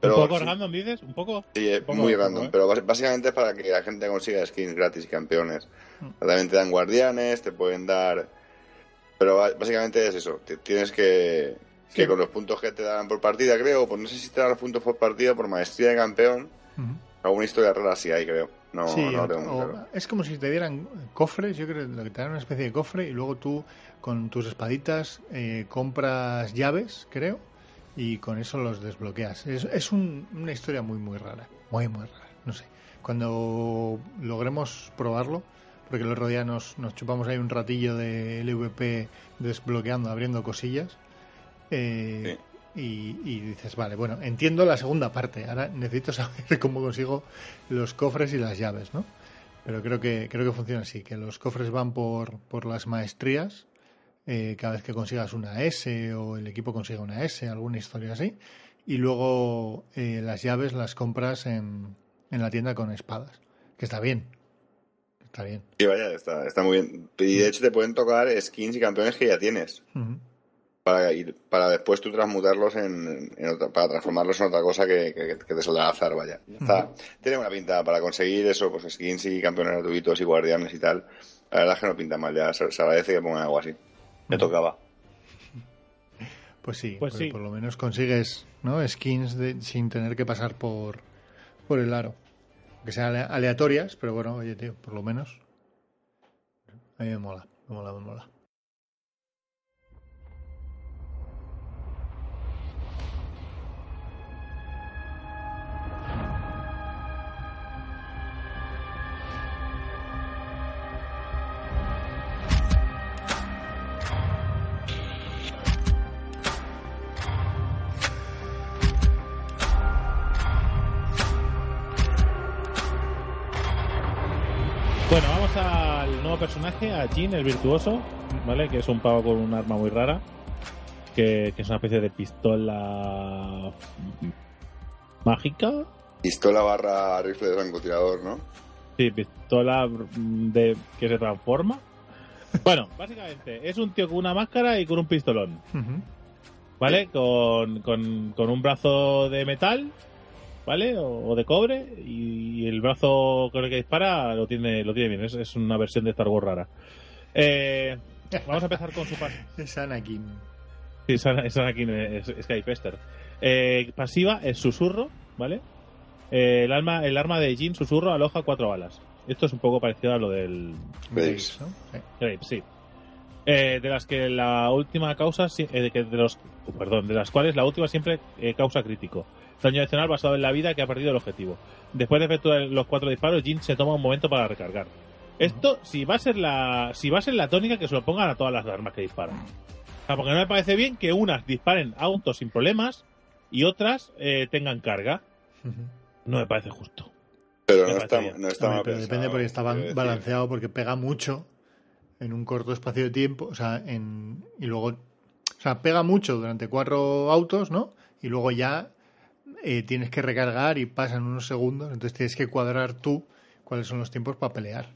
Pero ¿Un poco sí, random, dices? ¿Un poco? sí, es poco, muy poco, random, ¿eh? pero básicamente es para que la gente consiga skins gratis y campeones. Mm. También te dan guardianes, te pueden dar... Pero básicamente es eso, tienes que... Que Sí. con los puntos que te dan por partida, creo, pues no sé si te dan los puntos por partida, por maestría de campeón, alguna historia rara así hay, creo. No, sí, tengo o- claro. es como si te dieran cofres, yo creo que te dan una especie de cofre y luego tú con tus espaditas eh, compras llaves, creo, y con eso los desbloqueas. Es, es un- una historia muy, muy rara, muy, muy rara, no sé. Cuando logremos probarlo, porque el otro día nos, nos chupamos ahí un ratillo de LVP desbloqueando, abriendo cosillas, eh, y, y dices, vale, bueno, entiendo la segunda parte. Ahora necesito saber cómo consigo los cofres y las llaves, ¿no? Pero creo que, creo que funciona así, que los cofres van por, por las maestrías. eh, cada vez que consigas una S o el equipo consiga una S, alguna historia así. Y luego eh, las llaves las compras en, en la tienda con espadas. Que está bien. Está bien. Y vaya, está, está muy bien. Y de hecho te pueden tocar skins y campeones que ya tienes. Ujú. Para, ir, para después tú transmutarlos en, en otra- para transformarlos en otra cosa que, que, que te saldrá al azar, vaya. Está, tiene una pinta para conseguir eso, pues skins y campeones gratuitos y guardianes y tal. La verdad es que no pinta mal, ya se, se agradece que pongan algo así. Me tocaba. Pues sí, Pues sí. por lo menos consigues ¿no? skins de- sin tener que pasar por, por el aro. Que sean ale- aleatorias, pero bueno, oye, tío, por lo menos. A mí me mola, me mola, me mola. Nuevo personaje, a Jin, el virtuoso, ¿vale? Que es un pavo con un arma muy rara, que, que es una especie de pistola mágica. Pistola barra rifle de francotirador, ¿no? Sí, pistola de que se transforma. Bueno, básicamente es un tío con una máscara y con un pistolón. ¿vale? Con, con, con un brazo de metal, ¿vale? O, o de cobre y el brazo con el que dispara lo tiene, lo tiene bien. Es, es una versión de Star Wars rara. Eh, vamos a empezar con su pas Es Anakin. Sí, es Ana- es Anakin, es, es Sky Pester. Eh, pasiva es susurro, ¿vale? Eh, el, alma, el arma de Jin, susurro, aloja cuatro balas. Esto es un poco parecido a lo del Graves. ¿no? Sí. Eh, de las que la última causa, eh, de, que de los, perdón, de las cuales la última siempre eh, causa crítico. Daño adicional basado en la vida que ha perdido el objetivo. Después de efectuar los cuatro disparos, Jin se toma un momento para recargar. Esto, si va a ser la, si va a ser la tónica, que se lo pongan a todas las armas que disparan. O sea, porque no me parece bien que unas disparen autos sin problemas y otras eh, tengan carga. No me parece justo. Pero Me no está, bien. no está mal pero pensado, depende porque está balanceado, porque pega mucho en un corto espacio de tiempo, o sea, en, y luego, o sea, pega mucho durante cuatro autos, ¿no? Y luego ya eh, tienes que recargar y pasan unos segundos, entonces tienes que cuadrar tú cuáles son los tiempos para pelear.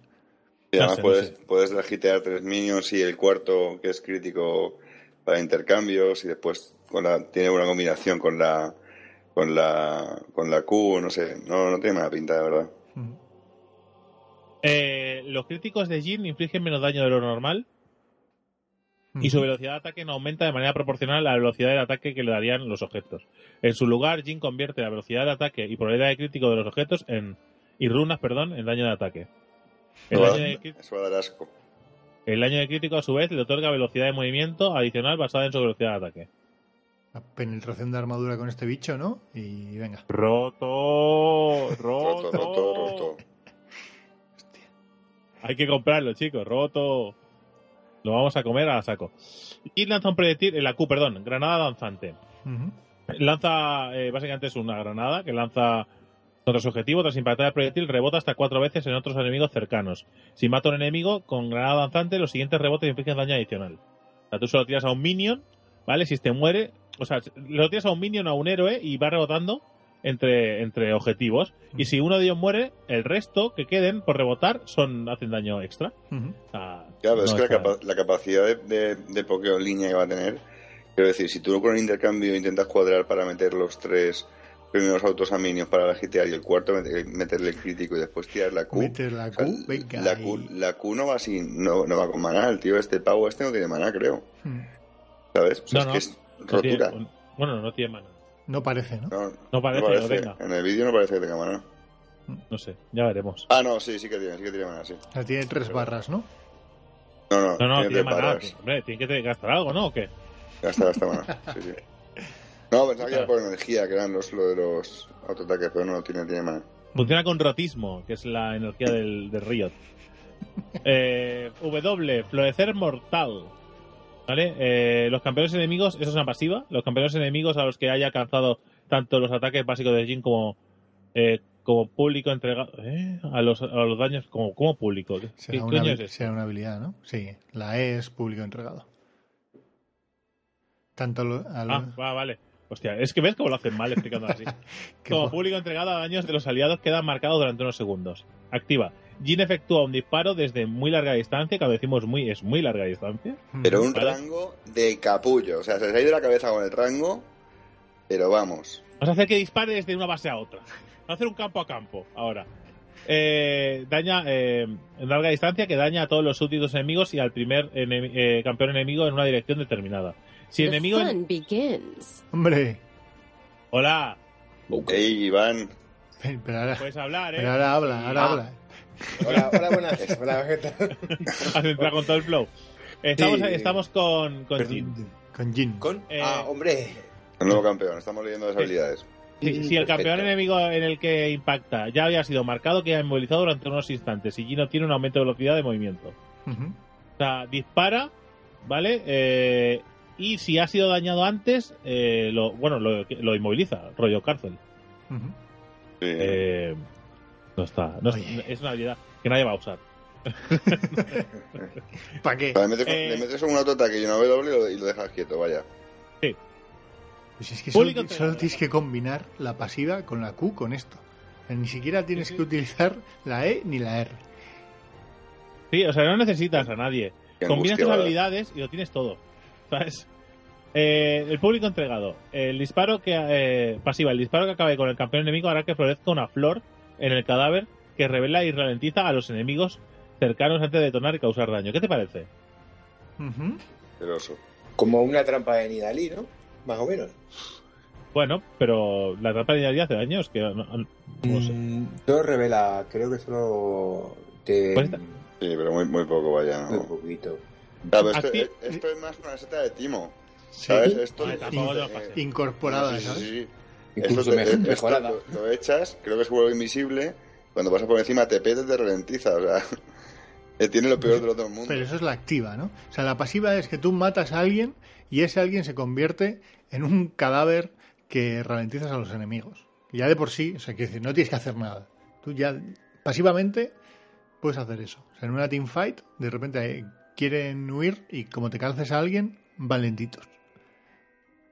Y además No sé, no puedes, sé. puedes tres minions y el cuarto, que es crítico para intercambios, y después con la, tiene una combinación con la con la con la Q, no sé, no, no tiene mala pinta, de verdad. Eh, los críticos de Jin infligen menos daño de lo normal y su velocidad de ataque no aumenta de manera proporcional a la velocidad del ataque que le darían los objetos. En su lugar, Jin convierte la velocidad de ataque y probabilidad de crítico de los objetos en y runas, perdón, en daño de ataque. El daño de, eso va a dar asco. el daño de crítico, a su vez, le otorga velocidad de movimiento adicional basada en su velocidad de ataque. La penetración de armadura con este bicho, ¿no? Y venga. Roto, Roto, roto, roto. Hay que comprarlo, chicos, roto. Vamos a comer a saco. Y lanza un proyectil, eh, la Q, perdón, granada danzante. Lanza, eh, básicamente es una granada que lanza contra su objetivo. Tras impactar el proyectil, rebota hasta cuatro veces en otros enemigos cercanos. Si mata a un enemigo con granada danzante, los siguientes rebotes infligen daño adicional. O sea, tú solo tiras a un minion, ¿vale? Si este muere, o sea, lo tiras a un minion a un héroe y va rebotando entre, entre objetivos. Y si uno de ellos muere, el resto que queden por rebotar son hacen daño extra. Ujú. O sea, Claro, es que la, capa- la capacidad de, de, de pokeo en línea que va a tener, quiero decir, si tú con el intercambio intentas cuadrar para meter los tres primeros autos a minions para legitear y el cuarto meter- meterle el crítico y después tirar la Q, Meter la o sea, Q, venga. la, Q la no va así, no, no va con maná, el tío este pavo este no tiene maná, creo, Mm. ¿sabes? O sea, No, es no. que es no tiene- rotura. bueno, no tiene mana. No parece, ¿no? No, No parece, no tenga. En el vídeo no parece que tenga maná. No sé, ya veremos. Ah, no, sí, sí que tiene, sí que tiene maná, sí. O sea, tiene tres barras, ¿no? No, no, No, no, tiene tiene. Hombre, tiene que gastar algo, ¿no? ¿O qué? Ya está maná. Sí, sí. No, pensaba que era por energía, que eran los, lo de los autoataques, pero no, tiene, tiene maná. Funciona con rotismo, que es la energía del, del Riot. Eh, w, florecer mortal. ¿Vale? Eh, los campeones enemigos, eso es una pasiva. Los campeones enemigos a los que haya alcanzado tanto los ataques básicos de Jin como, eh, como público entregado. ¿eh? A, los, a los daños como, como público. ¿Qué, Será una, es eso? será una habilidad, ¿no? Sí, la E es público entregado. Tanto lo- Ah, va, vale. Hostia, es que ves cómo lo hacen mal explicando así. Como público entregado a daños de los aliados queda marcado durante unos segundos. Activa. Jin efectúa un disparo desde muy larga distancia. Cuando decimos muy, es muy larga distancia. Pero un rango de capullo. O sea, se les ha ido la cabeza con el rango, pero vamos. Vas a hacer que dispare desde una base a otra. Vas a hacer un campo a campo ahora. Eh, daña eh, en larga distancia que daña a todos los súbditos enemigos y al primer eh, campeón enemigo en una dirección determinada. Si The enemigo. fun begins. Hombre, Hola, Ey, Iván. pero ahora, puedes hablar, ¿eh? pero ahora habla, ahora Ah. habla. Hola, hola, buenas. Hola, ¿qué tal? Has entrado con todo el flow. Estamos, Sí. estamos con, con. Jin. Con Jin. ¿Con? Eh, Ah, hombre. El nuevo campeón. Estamos leyendo las habilidades. Si, si el campeón enemigo en el que impacta ya había sido marcado, queda inmovilizado durante unos instantes y Jin tiene un aumento de velocidad de movimiento. O sea, dispara, ¿vale? Eh, y si ha sido dañado antes, eh, lo, bueno, lo, lo inmoviliza, rollo cárcel. Eh, no está. No es, es una habilidad que nadie va a usar. ¿Para qué? Le, metes, eh, le metes un autoataque y una W y lo, y lo dejas quieto, vaya. Pues es que solo, solo tienes que combinar la pasiva con la Q con esto. O sea, ni siquiera tienes Sí, sí. que utilizar la E ni la R. Sí, o sea, no necesitas a nadie. Combinas tus habilidades y lo tienes todo. ¿Sabes? Eh, el público entregado. El disparo que eh, pasiva, el disparo que acabe con el campeón enemigo hará que florezca una flor en el cadáver que revela y ralentiza a los enemigos cercanos antes de detonar y causar daño. ¿Qué te parece? Ujú. Asqueroso. Como una trampa de Nidalí, ¿no? Más o menos. Bueno, pero la trampa de hace años que no, no- no sé. Mm, revela, creo que solo te. Pues está- Sí, pero muy, muy poco, vaya. Muy ¿no? poquito. Claro, esto, es más una seta de Timo. Sí. ¿Sabes? Esto pases. Incorporada, sí, sí, ¿sabes? sí. Incluso Esto te- me- esto mejorada. lo, lo echas, creo que se vuelve invisible. Cuando pasas por encima te pete, te ralentiza. O sea, eh, tiene lo peor del otro mundo. Pero eso es la activa, ¿no? O sea, la pasiva es que tú matas a alguien y ese alguien se convierte en un cadáver que ralentizas a los enemigos. Y ya de por sí, o sea, quiero decir, no tienes que hacer nada. Tú ya pasivamente puedes hacer eso. O sea, en una teamfight, de repente eh, quieren huir y como te calces a alguien, van lentitos.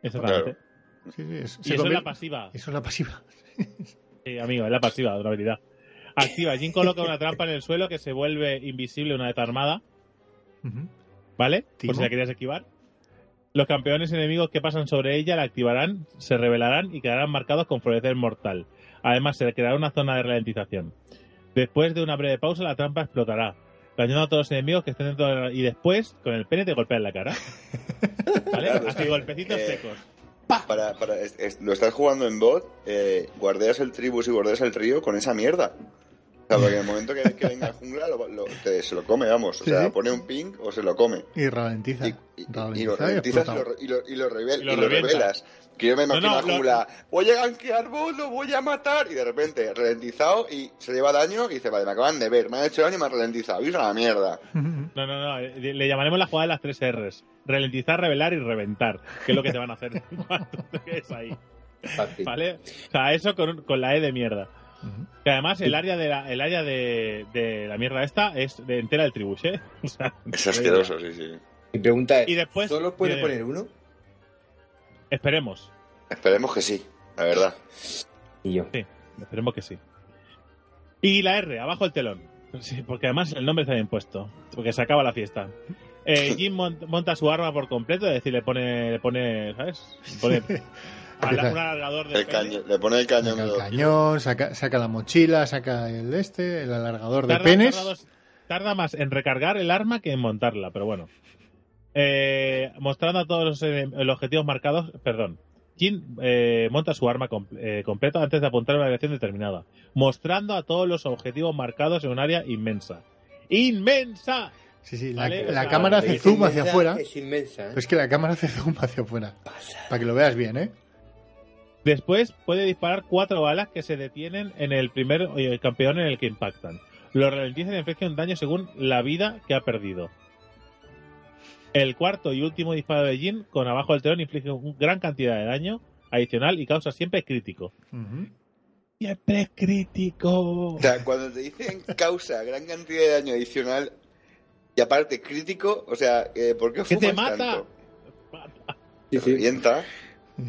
Exactamente. Sí, sí, es- Y se eso es la pasiva. Eso es la pasiva. Sí, amigo, es la pasiva de una habilidad. Activa. Jin coloca una trampa en el suelo que se vuelve invisible una vez armada. ¿Vale? Timo. Por si la querías esquivar. Los campeones enemigos que pasan sobre ella la activarán, se revelarán y quedarán marcados con florecer mortal. Además, se creará una zona de ralentización. Después de una breve pausa, la trampa explotará, dañando a todos los enemigos que estén dentro de la... Y después, con el pene te golpea en la cara. ¿Vale? Así, sí. golpecitos Eh, Para, para, lo estás jugando en bot, eh, guardeas el tribus y guardeas el trío con esa mierda. Sea, porque en el momento que, que venga el jungla lo- lo- te- se lo come, vamos. O Sí, sea, sí. pone un ping o se lo come. Y ralentiza. Y, y- y lo ralentizas y lo, y lo, y lo revel- Y lo y lo revienta. revelas. Que yo me imagino no, a lo- jungla, voy a gankear bot, lo voy a matar. Y de repente, ralentizado y se lleva daño y dice, vale, me acaban de ver, me han hecho daño y me han ralentizado. Y es una mierda. No, no, no. eh, Le llamaremos la jugada de las tres R's. Ralentizar, revelar y reventar. Que es lo que te van a hacer cuando te quedes ahí. Fácil. ¿Vale? O sea, eso con, con la E de mierda. Que además el área de la, el área de, de la mierda esta es de entera del tribus, ¿eh? O sea, Es asqueroso, sí, sí. Mi pregunta es: Y después- ¿solo puede poner uno? Esperemos. Esperemos que sí, la verdad. Y yo. Sí, esperemos que sí. Y la R, abajo el telón. Sí, porque además el nombre está bien puesto. Porque se acaba la fiesta. Eh, Jim mon- monta su arma por completo, es decir, le pone, le pone ¿sabes? Le pone ala- un alargador de El pene. le pone el cañón Saca de el dos cañón, saca, saca la mochila, saca el este, el alargador de penes. tarda dos- tarda más en recargar el arma que en montarla, pero bueno. Eh, mostrando a todos los, eh, los objetivos marcados, perdón. Jin eh, monta su arma com- eh, completa antes de apuntar a una dirección determinada, mostrando a todos los objetivos marcados en un área inmensa. ¡Inmensa! Sí, sí, la, Vale, la o sea, cámara hace zoom inmensa, hacia afuera. Es inmensa. ¿eh? Pero es que la cámara hace zoom hacia afuera. Para que lo veas bien, ¿eh? Después puede disparar cuatro balas que se detienen en el primer eh, campeón en el que impactan. Lo ralentizan y infligen daño según la vida que ha perdido. El cuarto y último disparo de Jin con abajo del telón inflige una gran cantidad de daño adicional y causa siempre crítico. Siempre es crítico. O sea, cuando te dicen causa gran cantidad de daño adicional y aparte crítico, o sea, eh, ¿por qué ¡Que te fumas mata! tanto? Sí, Te sí. revienta.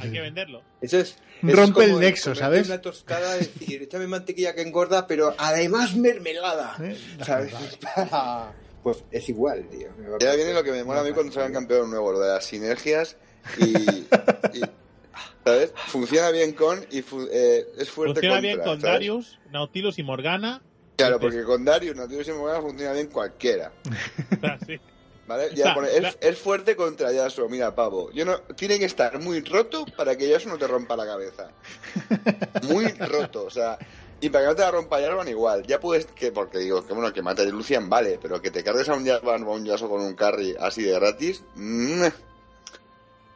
Hay que venderlo. Eso es. Rompe es el nexo, ¿sabes? Una tostada, decir, échame mantequilla que engorda, pero además mermelada. ¿Eh? ¿Sabes? Para- Pues es igual, tío. Y ahora viene lo que me mola a mí cuando sale un campeón nuevo, lo de las sinergias y, y- ¿sabes? Funciona bien con y fu- eh, es fuerte Funciona contra, bien con ¿sabes? Darius, Nautilus y Morgana. Claro, porque con Darius, Nautilus y Morgana funciona bien cualquiera. Sí. ¿Vale? Ya pone, es, es fuerte contra Yasuo. Mira, pavo. Yo no, tiene que estar muy roto para que Yasuo no te rompa la cabeza. Muy roto, o sea. Y para que no te la rompa Jarvan igual. Ya puedes, que porque digo, que bueno, que mate a Lucian, vale, pero que te cargues a un Jarvan o a un Yasuo con un carry así de gratis.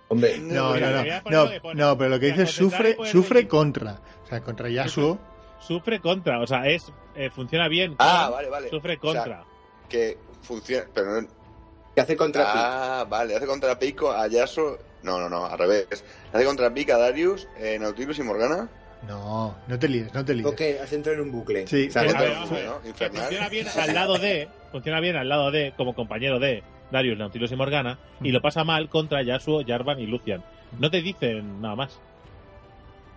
Hombre, No, no, no. No, pero lo que Mira, dice es concentrar sufre, sufre contra. O sea, contra Yasuo. Sufre contra, o sea, es eh, funciona bien. Ah, vale, vale. Sufre O sea, contra. que funciona, pero no, ¿qué hace contra? Ah, vale, hace contra Pico a Yasuo. No, no, no, al revés. Hace contra Pico a Darius, eh, Nautilus y Morgana. No, no te líes, no te líes. Ok, has entrado en un bucle. Sí. O sea, ver, a ver. ¿no? Que Infernal. funciona bien al lado de, funciona bien al lado de, como compañero de Darius, Nautilus y Morgana, y lo pasa mal contra Yasuo, Jarvan y Lucian. No te dicen nada más.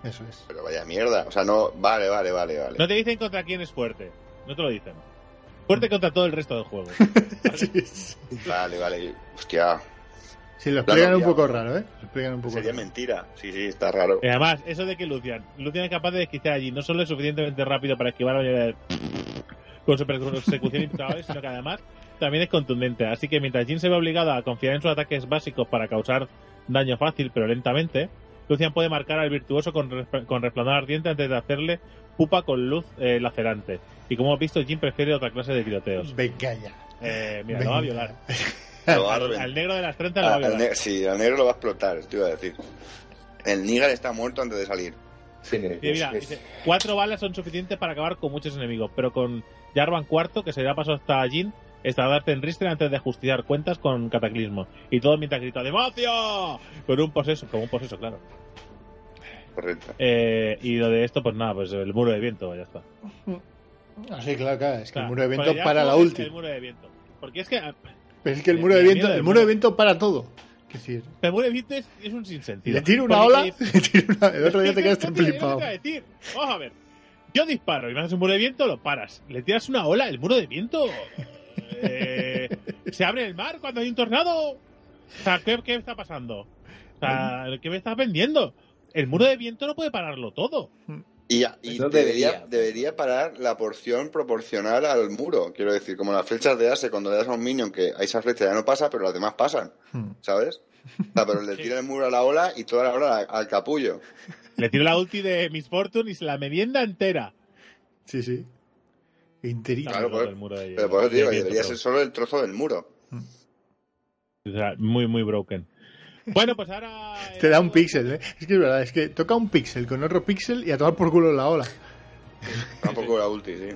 Eso es. Pero vaya mierda. O sea, no. Vale, vale, vale, vale. No te dicen contra quién es fuerte. No te lo dicen. Fuerte contra todo el resto del juego. Sí, sí. Vale, vale. Hostia, Sí, lo explican un poco raro, ¿eh? Lo explican un poco sería raro. mentira. Sí, sí, está raro. Y además, eso de que Lucian, Lucian es capaz de desquiciar allí, no solo es suficientemente rápido para esquivar la mayoría de- con su persecución impecable, sino que además también es contundente. Así que mientras Jin se ve obligado a confiar en sus ataques básicos para causar daño fácil pero lentamente, Lucian puede marcar al virtuoso con, con resplandor ardiente antes de hacerle pupa con luz eh, lacerante. Y como hemos visto, Jin prefiere otra clase de tiroteos. Venga ya. Eh, mira, lo va a violar. Lo va a Al, negro de las 30 lo va Ah, a al violar. ne- sí, al negro lo va a explotar, te iba a decir. El Nigar está muerto antes de salir. Sí, mira, es- dice, cuatro balas son suficientes para acabar con muchos enemigos, pero con Jarvan cuarto, que se da paso hasta Jin, en Ristre antes de justiciar cuentas con Cataclismo. Y todo mientras grita ¡Democio! Con un poseso, como un poseso, claro. Correcto. Eh, y lo de esto, pues nada, pues el muro de viento, ya está. Así, claro, claro. Es que Claro, el muro de con viento para la ulti. El muro de viento. Porque es que ah, Pero es que el muro de viento, el muro de viento para todo. Es decir, el muro de viento es, es un sinsentido. le tiro una ola, que- le tiro una- el otro día te quedaste Es lo que flipado. Vamos a ver. Yo disparo y me haces un muro de viento, lo paras. Le tiras una ola, el muro de viento. Eh, se abre el mar cuando hay un tornado. O sea, ¿qué, qué está pasando? O sea, ¿qué me estás vendiendo? El muro de viento no puede pararlo todo. Y, ya- y debería, debería. parar la porción proporcional al muro. Quiero decir, como las flechas de Ace, cuando le das a un minion que a esa flecha ya no pasa, pero las demás pasan. Hmm. ¿Sabes? O sea, pero le tira el muro a la ola y toda la ola al- al capullo. Le tiro la ulti de Miss Fortune y se la merienda entera. Sí, sí. Interito. Está Claro, muy roto pues, el muro de- Pero por eso digo, debería ser solo el trozo del muro. o sea, muy, muy broken. Bueno, pues ahora. Te da un píxel, ¿eh? Es que es verdad, es que toca un píxel con otro píxel y a tomar por culo la ola. Tampoco la ulti, sí.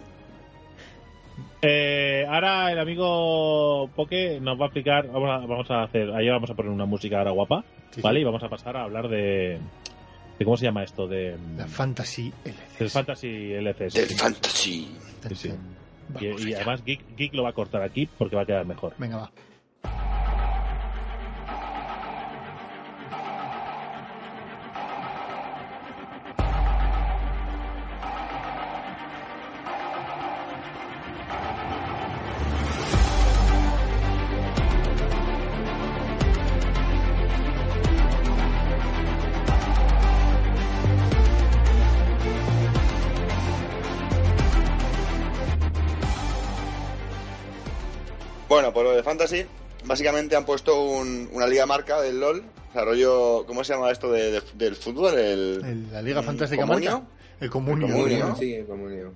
Eh, ahora el amigo Poke nos va a explicar. Vamos a, vamos a hacer. Ahí vamos a poner una música ahora guapa. Sí, ¿Vale? sí. Y vamos a pasar a hablar de. De ¿Cómo se llama esto? De. La Fantasy LC. del Fantasy LCS. Del fantasy. Sí, sí. Y, y además Geek, Geek lo va a cortar aquí porque va a quedar mejor. Venga, va. Básicamente han puesto un- una liga marca del LOL. O sea, rollo, ¿cómo se llama esto de- de- del fútbol? El, El- la Liga ¿Mm, Fantástica comunio? Marca. El comunio. El comunio. Sí, el comunio.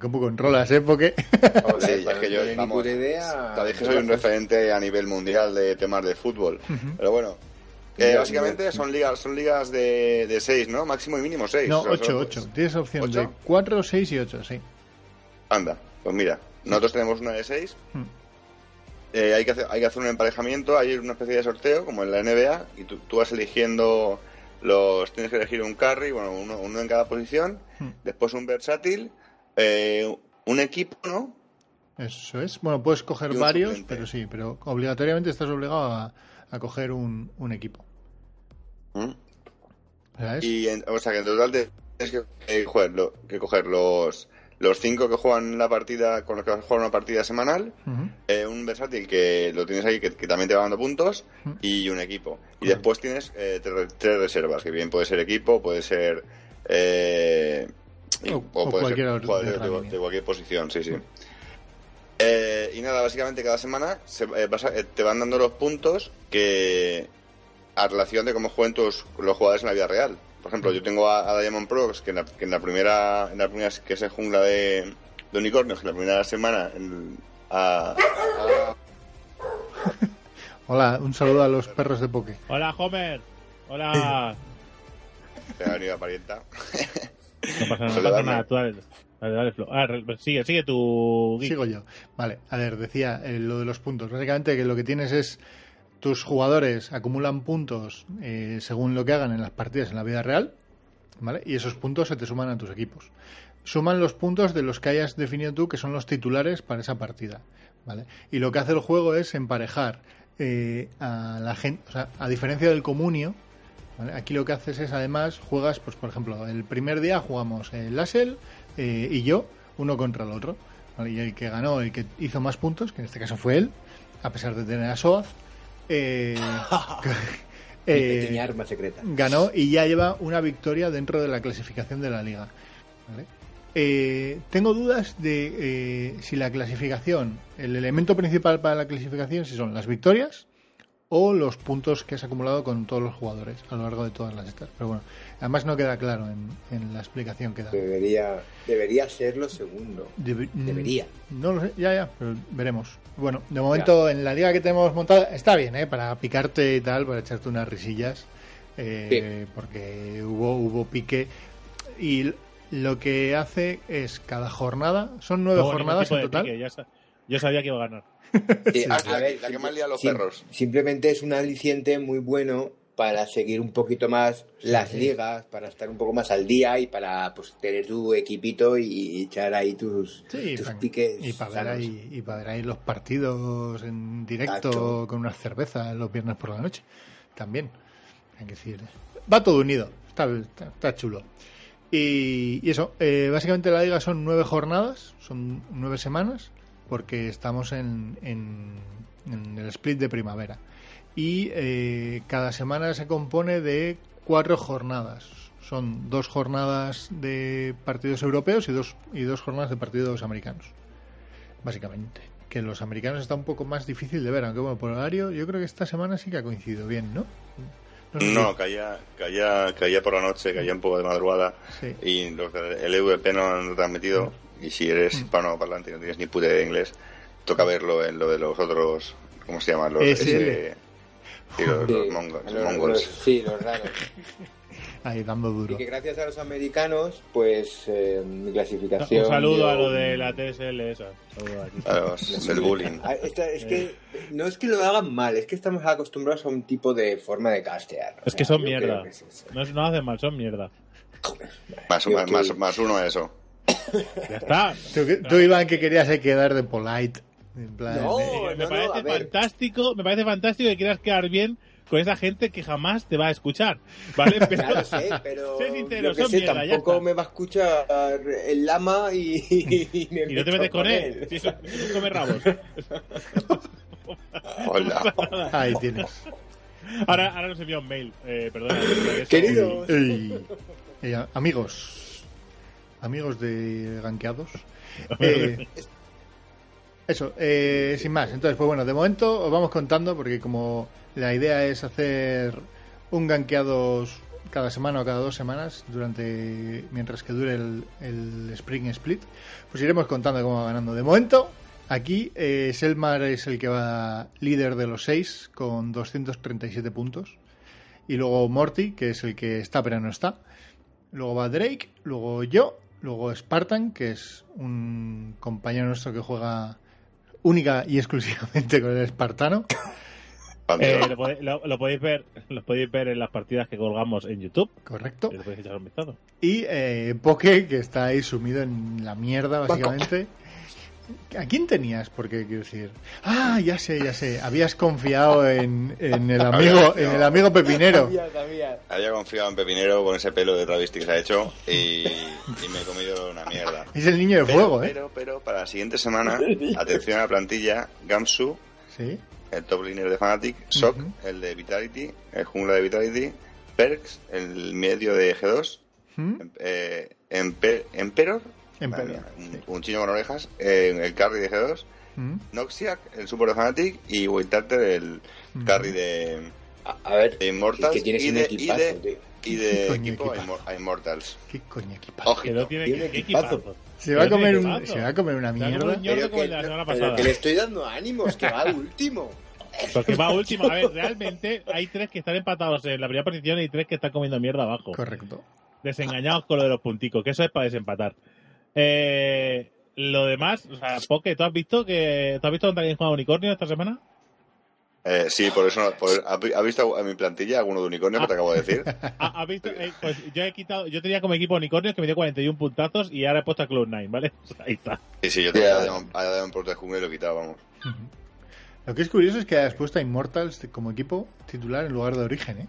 ¿Cómo controlas, eh? Porque... Sí, es que no yo, vamos, idea, sabéis que soy un referente a nivel mundial de temas de fútbol. Pero bueno, eh, básicamente son ligas son ligas de, de seis, ¿no? Máximo y mínimo seis. No, O sea, 8, son- 8. Tienes opción ¿Ocho? de 4, 6 y 8, sí. Anda, pues mira, nosotros tenemos una de seis. Hmm. Eh, hay, que hacer, hay que hacer un emparejamiento, hay una especie de sorteo, como en la NBA, y tú, tú vas eligiendo los. Tienes que elegir un carry, bueno, uno, uno en cada posición, Hmm. después un versátil, eh, un equipo, ¿no? Eso es. Bueno, puedes coger varios, suplente. pero sí, pero obligatoriamente estás obligado a, a coger un, un equipo. ¿Mm? ¿Sabes? Y en- o sea que en total tienes que, eh, que coger los, los cinco que juegan la partida, con los que vas a jugar una partida semanal, eh, un versátil que lo tienes ahí que, que también te va dando puntos y un equipo. Y después tienes eh, tre- tres reservas, que bien puede ser equipo, puede ser... eh, y- O- o puede cualquier ser jugadores de, cualquier posición, sí, sí. Eh, y nada, básicamente cada semana se, eh, vas a- eh, te van dando los puntos que a relación de cómo jueguen tus, los jugadores en la vida real. Por ejemplo, yo tengo a, a Diamond Prox que en la, que en la primera, en la primera que es en jungla de, de unicornios, que en la primera semana en- a- a- Hola, un saludo a los perros de Poke. Hola, Homer. Hola. te ha venido a parienta. No pasa, no Dale, pasa nada. Tú dale, dale, dale, Flo. Ah, re- sigue, sigue tu... Sigo yo. Vale, a ver, decía eh, lo de los puntos. Básicamente que lo que tienes es tus jugadores acumulan puntos eh, según lo que hagan en las partidas en la vida real, ¿vale? Y esos puntos se te suman a tus equipos. Suman los puntos de los que hayas definido tú que son los titulares para esa partida, ¿vale? Y lo que hace el juego es emparejar eh, a la gente, o sea, a diferencia del comunio, ¿vale? Aquí lo que haces es además juegas, pues por ejemplo, el primer día jugamos el eh, y yo uno contra el otro. ¿vale? Y el que ganó, el que hizo más puntos, que en este caso fue él, a pesar de tener a Soaz, eh, arma secreta. ganó y ya lleva una victoria dentro de la clasificación de la liga. ¿vale? Eh, tengo dudas de eh, si la clasificación, el elemento principal para la clasificación, si son las victorias o los puntos que has acumulado con todos los jugadores a lo largo de todas las estas. Pero bueno, además no queda claro en, en la explicación que da. Debería, debería ser lo segundo. Debe- mm, Debería. No lo sé, ya, ya, pero veremos. Bueno, de momento en la liga que tenemos montada está bien, ¿eh? Para picarte y tal, para echarte unas risillas, eh, porque hubo, hubo pique. Y lo que hace es cada jornada, son nueve No, jornadas en total. pique, ya sa- yo sabía que iba a ganar. Sí, a, a ver, la que más lía a los sim- perros. Simplemente es un aliciente muy bueno para seguir un poquito más las ligas, para estar un poco más al día y para pues tener tu equipito y echar ahí tus, Sí, tus piques. y para ver ahí, y para ver ahí los partidos en directo con unas cervezas los viernes por la noche. También. Hay que decir. Va todo unido. Está, está, está chulo. Y, eso, eh, básicamente la liga son nueve jornadas, son nueve semanas, porque estamos en, en, en el split de primavera. Y eh, cada semana se compone de cuatro jornadas. Son dos jornadas de partidos europeos y dos, y dos jornadas de partidos americanos. Básicamente. Que los americanos está un poco más difícil de ver, aunque bueno, por horario yo creo que esta semana sí que ha coincidido bien, ¿no? No, caía, caía, caía por la noche, caía un poco de madrugada Sí. y los del el EVP no, no te han metido. Y si eres Mm. hispanoparlante y no tienes ni puta de inglés, toca verlo en lo de los otros, ¿cómo se llaman? Los, SL. ese- sí, los, Sí, los mongols. los- mongols. los- sí, los raros. Ahí dando duro. Y que gracias a los americanos, pues eh, mi clasificación. Un saludo yo- a lo de la TSL esa. A los del bullying. Ah, esta- es que no es que lo hagan mal, es que estamos acostumbrados a un tipo de forma de castear. O Es que sea, son yo creo mierda. que es. No, es- no hacen mal, son mierda. Más, más, que- más, más uno a eso. Ya está. Tú, tú, Iván, que querías eh, quedar de polite. En plan, No. eh, me no, parece a ver. fantástico, me parece fantástico que quieras quedar bien con esa gente que jamás te va a escuchar, ¿vale? Pero, lo sé, pero sé sincero, son sé, mierda, tampoco me va a escuchar el lama y, y, me Y no te metes con él, si eso, eso es comer rabos. Hola. Ahí tienes. Ahora, ahora nos envía un mail, eh, perdona. Queridos. Ey. Eh, amigos. Amigos de ganqueados. Eh, eso, eh, sin más. Entonces, pues bueno, de momento os vamos contando porque como la idea es hacer un ganqueados cada semana o cada dos semanas durante mientras que dure el, Spring Split, pues iremos contando cómo va ganando. De momento, aquí eh, Selmar es el que va líder de los seis con 237 puntos. Y luego Morty, que es el que está pero no está. Luego va Drake, luego yo, luego Spartan, que es un compañero nuestro que juega única y exclusivamente con el espartano. Eh, lo, podéis, lo- lo podéis ver, lo podéis ver en las partidas que colgamos en YouTube. Correcto. Y lo podéis echar un vistazo. Y eh, Poke, que está ahí sumido en la mierda, básicamente. ¿A quién tenías? Porque quiero decir. Ah, ya sé, ya sé. Habías confiado en, en el amigo, en el amigo pepinero. Había confiado en Pepinero con ese pelo de travesti que se ha hecho y, y me he comido una mierda. Es el niño de Pero, fuego, ¿eh? Pero, pero para la siguiente semana, atención a la plantilla, Gamsu, Sí. El top laner de Fnatic, Sok, el de Vitality, el jungla de Vitality, Perks, el medio de G2, ¿Mm? eh, Empe- Emperor, un, un chino con orejas, eh, el carry de G2, ¿Mm? Noxiac, el support de Fnatic, y Wildtarter, el carry de, A, a ver, de Immortals, es que y de, y equipazo, de, y de equipo a, equipazo. Immor- a Immortals. ¿Qué coño equipa? Que Ojito. no tiene Tiene equipazo. equipazo. Se va, a comer un, se va a comer una mierda. un Pero que, el de la semana pero pasada. que le estoy dando ánimos, que va último. Porque va último. A ver, realmente hay tres que están empatados en la primera posición y tres que están comiendo mierda abajo. Correcto. Desengañados con lo de los punticos, que eso es para desempatar. Eh, lo demás, o sea, Poke, ¿tú has visto que tú has visto dónde alguien juega unicornio esta semana? Eh, sí, por eso. Por, ¿ha, ha visto en mi plantilla alguno de unicornio que te acabo de decir? ¿Ha- ¿Has visto? Eh, pues yo he quitado, yo tenía como equipo unicornios que me dio 41 puntazos y ahora he puesto a Cloud9, ¿vale? O sea, ahí está. Sí, sí, yo tenía a Demon- a Demon Porter Jungla y lo he quitado, vamos. Lo que es curioso es que hayas puesto a Immortals como equipo titular en lugar de origen, ¿eh?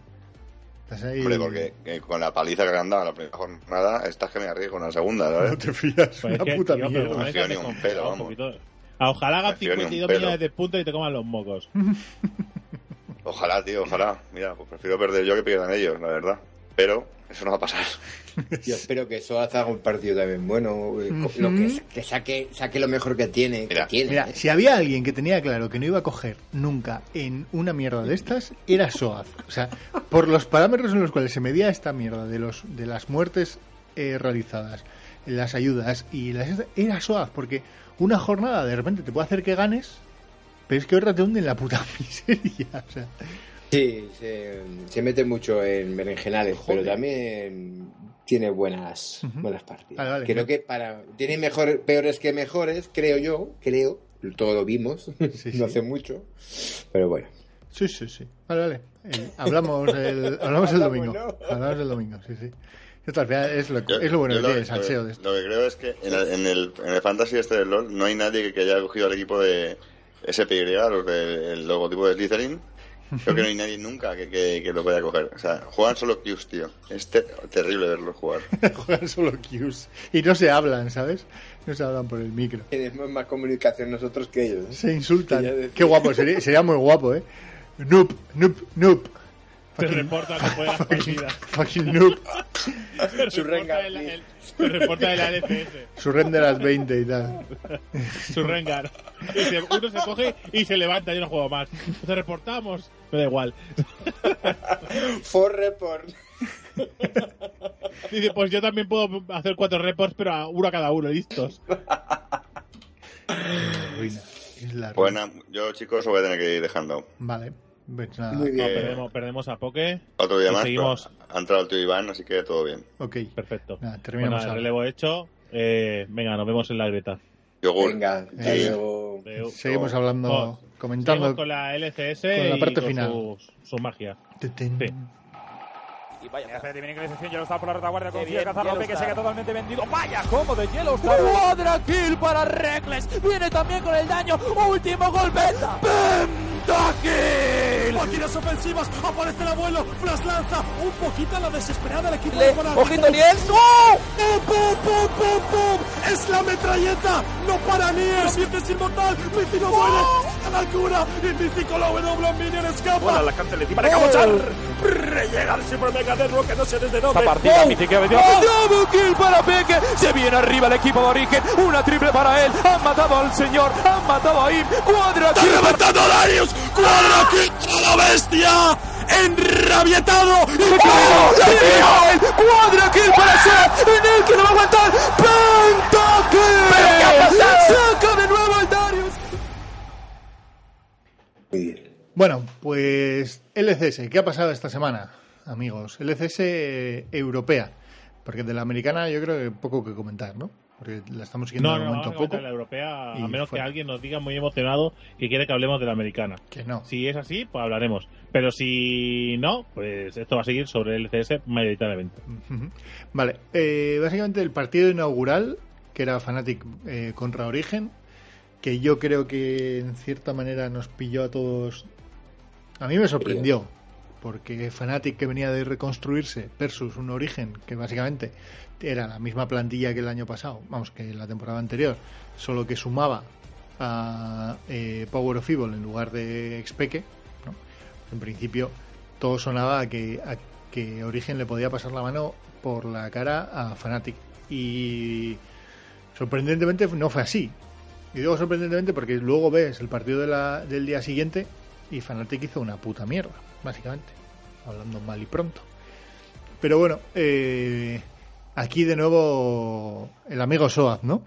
Estás ahí... Hombre, porque eh, con la paliza que le han dado en la primera jornada, estás que me arriesgo en la segunda, ¿sabes? No te fías, Pues una es que, puta tío, pero mierda. con No te ni un pelo, un vamos. poquito. Ah, Ojalá un 52 pelo. millones de puntos y te coman los mocos. Ojalá, tío, ojalá. Mira, pues prefiero perder yo que pierdan ellos, la verdad. Pero eso no va a pasar. Yo espero que Soaz haga un partido también bueno, eh, lo que, que saque, saque lo mejor que tiene. Mira, que tiene Mira, ¿eh? si había alguien que tenía claro que no iba a coger nunca en una mierda de estas, era Soaz. O sea, por los parámetros en los cuales se medía esta mierda de los de las muertes eh, realizadas, las ayudas y las era Soaz, porque una jornada de repente te puede hacer que ganes, pero es que otra te hunde en la puta miseria. O sea, Sí, se, se mete mucho en berenjenales, Joder. pero también tiene buenas, buenas partidas. Vale, vale. Creo que para tiene mejor, peores que mejores, creo yo, creo. Todo lo vimos, Sí, no sí. hace mucho. Pero bueno. sí, sí, sí. Vale, vale. El- hablamos el, hablamos el domingo. ¿no? Hablamos el domingo, sí, sí. Esto al final es lo, Yo- es lo bueno que tiene el salseo de esto. lo que creo es que en el, en el, en el Fantasy este del LoL no hay nadie que, que haya cogido al equipo de SPY, los del logotipo de Slytherin. Creo que no hay nadie nunca que, que, que lo pueda coger. O sea, juegan solo Qs, tío. Es ter- terrible verlos jugar. Juegan solo Qs. Y no se hablan, ¿sabes? No se hablan por el micro. Tenemos más comunicación nosotros que ellos. ¿eh? Se insultan. Qué guapo, sería, sería muy guapo, ¿eh? Noob, noob, noob. Te reportan después de las partidas. fucking noob. Te Su reporta el- el- Te reporta de la LCS. Su render a las 20 y tal. Su Rengar. Uno se coge y se levanta y no juego más. Te reportamos. Me da igual. For report. Dice, pues yo también puedo hacer cuatro reports, pero a uno a cada uno, listos. Ruina. Ruina. Bueno, yo chicos os voy a tener que ir dejando. Vale. Pues nada. Muy No, bien. perdemos, perdemos a Poke. Otro día Y más, seguimos. ha entrado el tío Iván, así que todo bien. Ok. Perfecto. Nada, terminamos Bueno, el relevo hecho. Eh, venga, nos vemos en la grieta. Yogur. Venga, Eh. Seguimos hablando, Vamos. comentando. Seguimos con la LCS con la y parte con final. Su, su magia. Tetén. Sí. Hace de iniciación, Yellowstar por la retaguardia, confía bien, Cazarrope que se queda totalmente vendido. ¡Vaya combo de Yellowstar! Cuadra kill para Reckless. Viene también con el daño. Último golpe. Pentakill. Máquinas ofensivas, aparece el abuelo, Flash lanza, un poquito a la desesperada el equipo Le- de Fnatic. Ojito Niels. ¡Oh! ¡Pum, pum, pum, pum, pum! ¡Es la metralleta! ¡No para Niers! ¡Siempre es inmortal! ¡Mítico no muere! ¡A la altura! ¡Y Mítico la W Minion escapa! Bola la canta encima de Cabochar. Rellegar siempre Mega Network que no sé desde dónde. Esta partida, ¡Oh! Mythic ha metido- Double kill para Peque. Se viene arriba el equipo de origen. Una triple para él. Han matado al señor. Han matado a Im. Cuadra ¡Está reventando a Darius! ¡Cuadra kill a la bestia! ¡Enrabietado! ¡Y ¡Oh! ¡Se viene él! Cuadra kill para Seth. En el que no va a aguantar. Pentakill. Saca de nuevo el Darius. Muy bien. Bueno, pues LCS, ¿qué ha pasado esta semana, amigos? LCS europea, porque de la americana yo creo que poco que comentar, ¿no? Porque la estamos siguiendo No, de no, momento vamos a poco. la europea, y a menos fuera. que alguien nos diga muy emocionado que quiere que hablemos de la americana. Que no. Si es así, pues hablaremos. Pero si no, pues esto va a seguir sobre el CS mayoritariamente. Vale, eh, básicamente el partido inaugural, que era Fnatic eh, contra Origen, que yo creo que en cierta manera nos pilló a todos. A mí me sorprendió, porque Fnatic que venía de reconstruirse versus un Origen que básicamente era la misma plantilla que el año pasado, vamos, que la temporada anterior, solo que sumaba a eh, Power of Evil en lugar de Xpeke, ¿no? En principio todo sonaba a que, a que Origen le podía pasar la mano por la cara a Fnatic. Y sorprendentemente no fue así. Y digo sorprendentemente porque luego ves el partido del día siguiente y Fnatic hizo una puta mierda, básicamente. Hablando mal y pronto. Pero bueno, eh, aquí de nuevo el amigo Soaz, ¿no?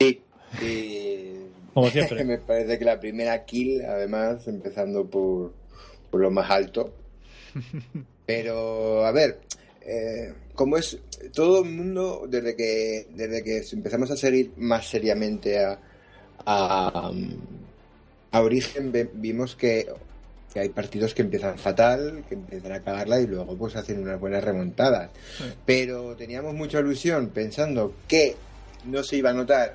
Sí. y- Como siempre. Me parece que la primera kill, además, empezando por, por lo más alto. Pero, a ver, eh, como es todo el mundo, desde que, desde que empezamos a seguir más seriamente a, a, a Origen, ve- vimos que, que hay partidos que empiezan fatal, que empiezan a cagarla y luego pues hacen unas buenas remontadas. Pero teníamos mucha ilusión pensando que no se iba a notar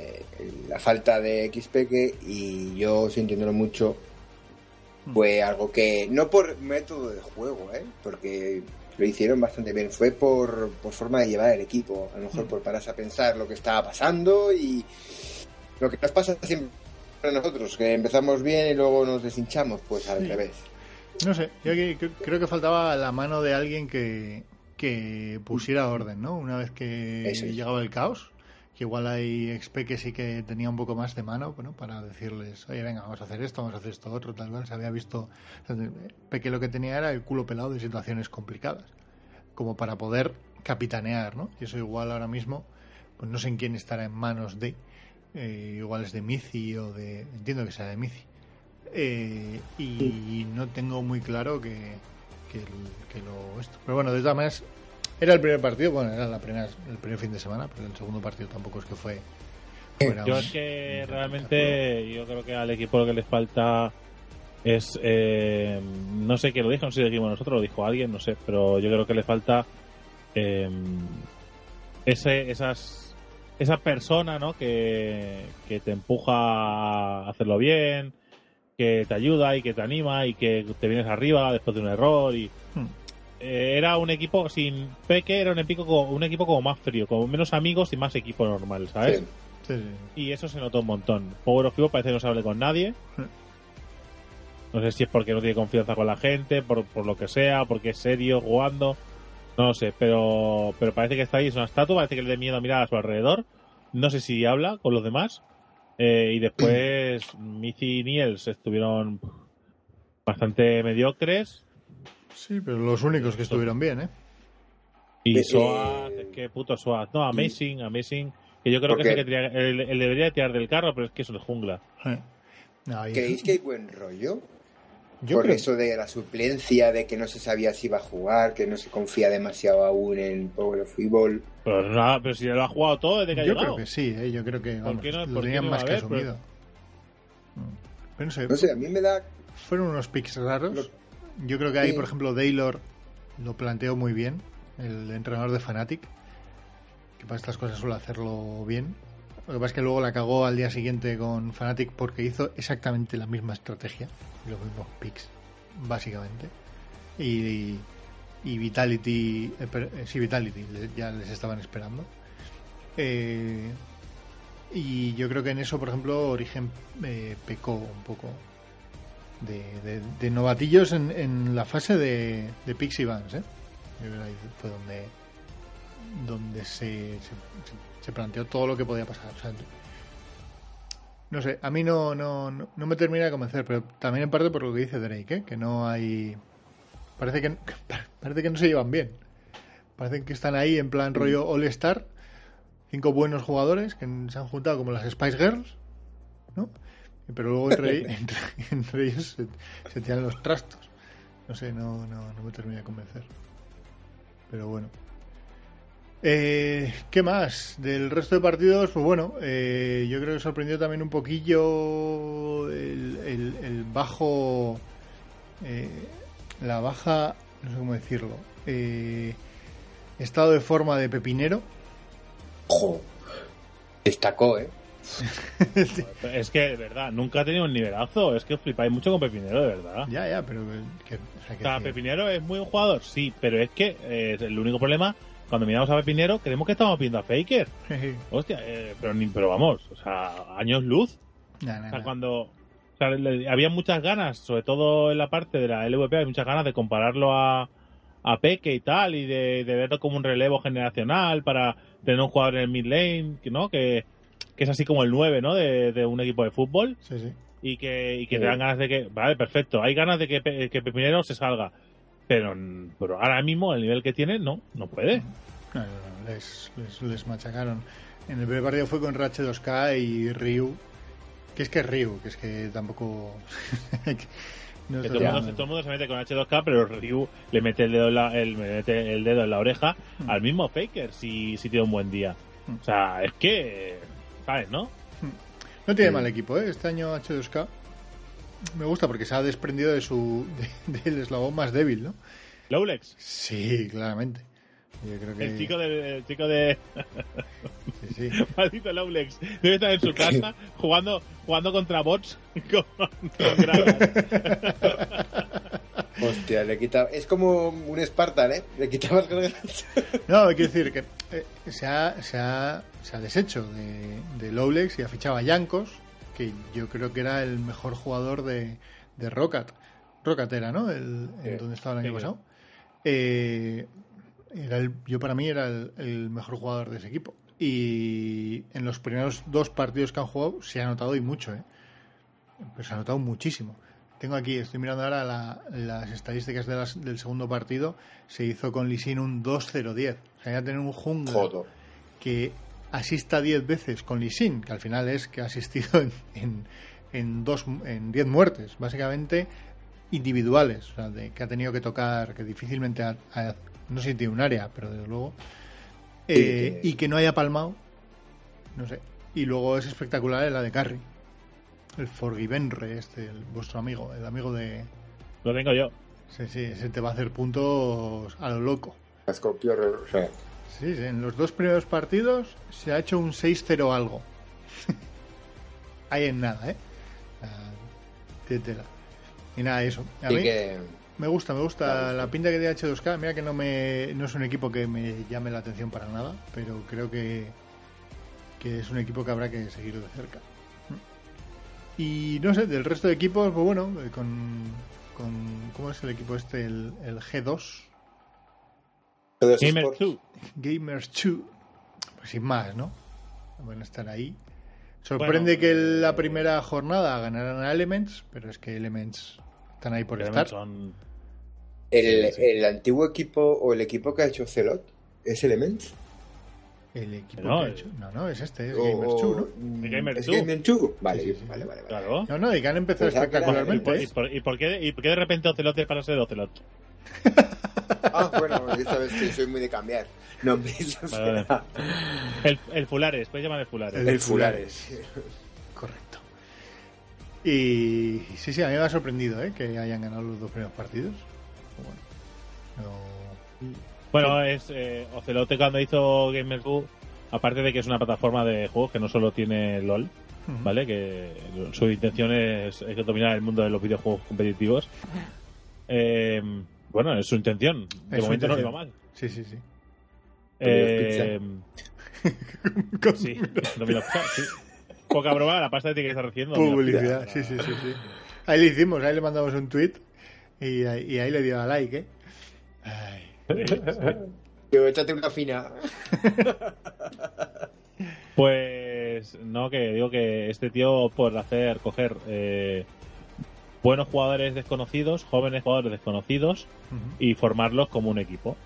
eh, la falta de XP y yo sintiéndolo mucho fue algo que no por método de juego, ¿eh? porque lo hicieron bastante bien, fue por, por forma de llevar el equipo, a lo mejor por pararse a pensar lo que estaba pasando y lo que nos pasa siempre a nosotros, que empezamos bien y luego nos deshinchamos, pues al Sí. revés. No sé, yo que- que- creo que faltaba la mano de alguien que, que pusiera orden, ¿no? Una vez que es. llegaba el caos, que igual hay XP que sí que tenía un poco más de mano, bueno, para decirles, oye, venga, vamos a hacer esto, vamos a hacer esto otro, tal vez se había visto, Peque lo que tenía era el culo pelado de situaciones complicadas, como para poder capitanear, ¿no? Y eso igual ahora mismo, pues no sé en quién estará en manos de, eh, igual es de Mizi o de, entiendo que sea de Mizi, eh, y no tengo muy claro que, que, el- que lo esto. Pero bueno, de todas maneras, era el primer partido, bueno, era la primera, el primer fin de semana, pero el segundo partido tampoco es que fue. fuera Yo un- es que realmente yo creo que al equipo lo que les falta es eh, no sé quién lo dijo, no sé si lo dijimos nosotros, lo dijo alguien, no sé, pero yo creo que le falta eh, ese, esas esa persona, ¿no? Que, que te empuja a hacerlo bien, que te ayuda y que te anima y que te vienes arriba después de un error y Hmm. eh, era un equipo sin Peque era un equipo como, un equipo como más frío, como menos amigos y más equipo normal, ¿sabes? Sí. Sí, sí. Y eso se notó un montón. Power of Evil parece que no se hable con nadie. No sé si es porque no tiene confianza con la gente, por, por lo que sea, porque es serio jugando. No lo sé, pero, pero parece que está ahí, es una estatua, parece que le da miedo mirar a su alrededor. No sé si habla con los demás. Eh, y después Mizi y Niels estuvieron bastante mediocres. Sí, pero los únicos que estuvieron bien, ¿eh? Y Eh, Soaz, eh, qué puto Soaz. No, Amazing, Amazing. Que yo creo ¿Por que es el que tira- él, él debería tirar del carro, pero es que es un jungla. Eh. No, y- ¿Creéis que hay buen rollo? Yo por creo- eso de la suplencia, de que no se sabía si iba a jugar, que no se confía demasiado aún en Power Evil. Pero nada, pero si lo ha jugado todo desde que ha yo llegado. creo que sí, ¿eh? yo creo que vamos, qué no- lo por qué tenían no más que haber? asumido. Pero no sé, No sé, a mí me da... fueron unos picks raros. Lo- Yo creo que ahí, Sí. por ejemplo, Daylor lo planteó muy bien, el entrenador de Fnatic, que para estas cosas suele hacerlo bien. Lo que pasa es que luego la cagó al día siguiente con Fnatic porque hizo exactamente la misma estrategia, los mismos picks, básicamente. Y, y Vitality, eh, eh, sí, Vitality, ya les estaban esperando. Eh, y yo creo que en eso, por ejemplo, Origen eh, pecó un poco de, de- novatillos en, la fase de, de Pixie Vans, ¿eh? Fue donde donde se planteó todo lo que podía pasar. O sea, no sé, a mí no, no, no, no me termina de convencer, pero también en parte por lo que dice Drake, ¿eh? que no hay... Parece que, parece que no se llevan bien. Parecen que están ahí en plan rollo All-Star, cinco buenos jugadores que se han juntado como las Spice Girls, ¿no? Pero luego entre, entre, entre ellos se, se tiran los trastos. No sé, no, no, no me termina de convencer. Pero bueno. Eh, ¿Qué más? Del resto de partidos, pues bueno, eh, yo creo que sorprendió también un poquillo el, el- el bajo, eh, la baja, no sé cómo decirlo, eh, estado de forma de Pepinero. Ojo. Destacó, ¿eh? Es que, de verdad, nunca ha tenido un nivelazo. Es que flipáis mucho con Pepinero, de verdad. Ya, ya, pero que, o sea, O que sea. Pepinero es muy buen jugador, sí, pero es que eh, el único problema, cuando miramos a Pepinero, creemos que estamos viendo a Faker. Hostia, eh, pero, ni, pero vamos, o sea, años luz. Nah, nah, O sea, cuando. O sea, le- había muchas ganas, sobre todo en la parte de la LVP, hay muchas ganas de compararlo a, a Peque y tal, y de, de verlo como un relevo generacional para tener un jugador en el mid lane, que, ¿no? Que, que es así como el 9, ¿no? De, de un equipo de fútbol. Sí, sí. Y que, y que Sí. te dan ganas de que. Vale, perfecto. Hay ganas de que, que Pepinero se salga. Pero, pero ahora mismo, el nivel que tiene, no, no puede. No, no, no, les, les, les machacaron. En el primer partido fue con Rache 2K y Ryu. Que es que es Ryu, que es que tampoco. no Que todo, el mundo, todo el mundo se mete con H2K, pero Ryu le mete el dedo en la, el, mete el dedo en la oreja Mm. al mismo Faker si, si tiene un buen día. Mm. O sea, es que. ¿Sabes, no? No tiene mal equipo, ¿eh? Este año H2K me gusta porque se ha desprendido de su de- del eslabón más débil, ¿no? Lowlex, Sí, claramente. Yo creo que el chico de. El chico de. sí, sí. Maldito Lowlex. Debe estar en su casa jugando, jugando contra bots con, con. Hostia, le quitaba. Es como un Spartan, ¿eh? Le quitabas gradas. No, hay que decir que eh, se, ha, se, ha, se ha deshecho de, de Lowlex y ha fichado a Yankos, que yo creo que era el mejor jugador de, de Rocket. Rocket era, ¿no? El, en donde estaba el año Sí, pasado. Eh, era el- yo para mí era el, el mejor jugador de ese equipo. Y en los primeros dos partidos que han jugado se ha notado y mucho, ¿eh? Pues se ha notado muchísimo. Tengo aquí, estoy mirando ahora la- las estadísticas de las- del segundo partido. Se hizo con Lisin un 2-0-10. O sea, ya tener un jungla Joder. que asista 10 veces con Lisin, que al final es que ha asistido en, en, en dos, en 10 muertes, básicamente individuales, o sea, de, que ha tenido que tocar, que difícilmente ha- ha- no sé si tiene un área, pero desde luego, eh, que- y que no haya palmado, no sé. Y luego es espectacular la de Carry, el Forgivenre, este, el- vuestro amigo, el amigo de... Lo tengo yo. Sí, sí, ese te va a hacer puntos a lo loco. Escorpio, o sea, Sí, sí, en los dos primeros partidos se ha hecho un 6-0 algo. Ahí en nada, ¿eh? Ah, tela. Y nada, eso. A mí que. me gusta, me gusta la pinta que tiene H2K. Mira que no, me, no es un equipo que me llame la atención para nada, pero creo que, que es un equipo que habrá que seguir de cerca. Y no sé, del resto de equipos, pues bueno, eh, con, con ¿cómo es el equipo este? El, el G2. Gamer Sports. 2. Gamers 2. Pues sin más, ¿no? Van a estar ahí. Sorprende Bueno, que eh, la primera jornada ganaran a Elements, pero es que Elements están ahí por estar. son- El, el antiguo equipo o el equipo que ha hecho Celot es Elements. El equipo No, que ha hecho. No, no, es este, es O- Gamers 2, ¿no? mm, Gamer ¿Es 2. Gamer 2? Vale, Sí, sí, sí. vale, vale, vale. Claro. No, no, y que han empezado ¿Y espectacularmente. por, ¿eh? y por- y por qué, y por qué de repente Ocelot para ser Ocelot? Ah, bueno, ya sabes que soy muy de cambiar nombres. o Vale, sea, El, el Fulares, puedes llamar el Fulares. El- el Fulares. Correcto. Y sí, sí, a mí me ha sorprendido ¿eh? que hayan ganado los dos primeros partidos. Bueno, no- Bueno, es eh, Ocelote cuando hizo Gamer 2, aparte de que es una plataforma de juegos que no solo tiene LOL. ¿vale? Que su intención es, es dominar el mundo de los videojuegos competitivos. Eh, bueno, es su intención. De Es momento no le va mal. Sí, sí, sí. Eh, sí, Domino's Pizza, sí. Poca broma, la pasta de que está recibiendo. Publicidad, sí, sí, sí, sí. Ahí le hicimos, ahí le mandamos un tweet y, ahí- y ahí le dio a like, ¿eh? Ay. Digo, échate una fina. Pues no, que digo que este tío por hacer, coger eh, buenos jugadores desconocidos, jóvenes jugadores desconocidos y formarlos como un equipo.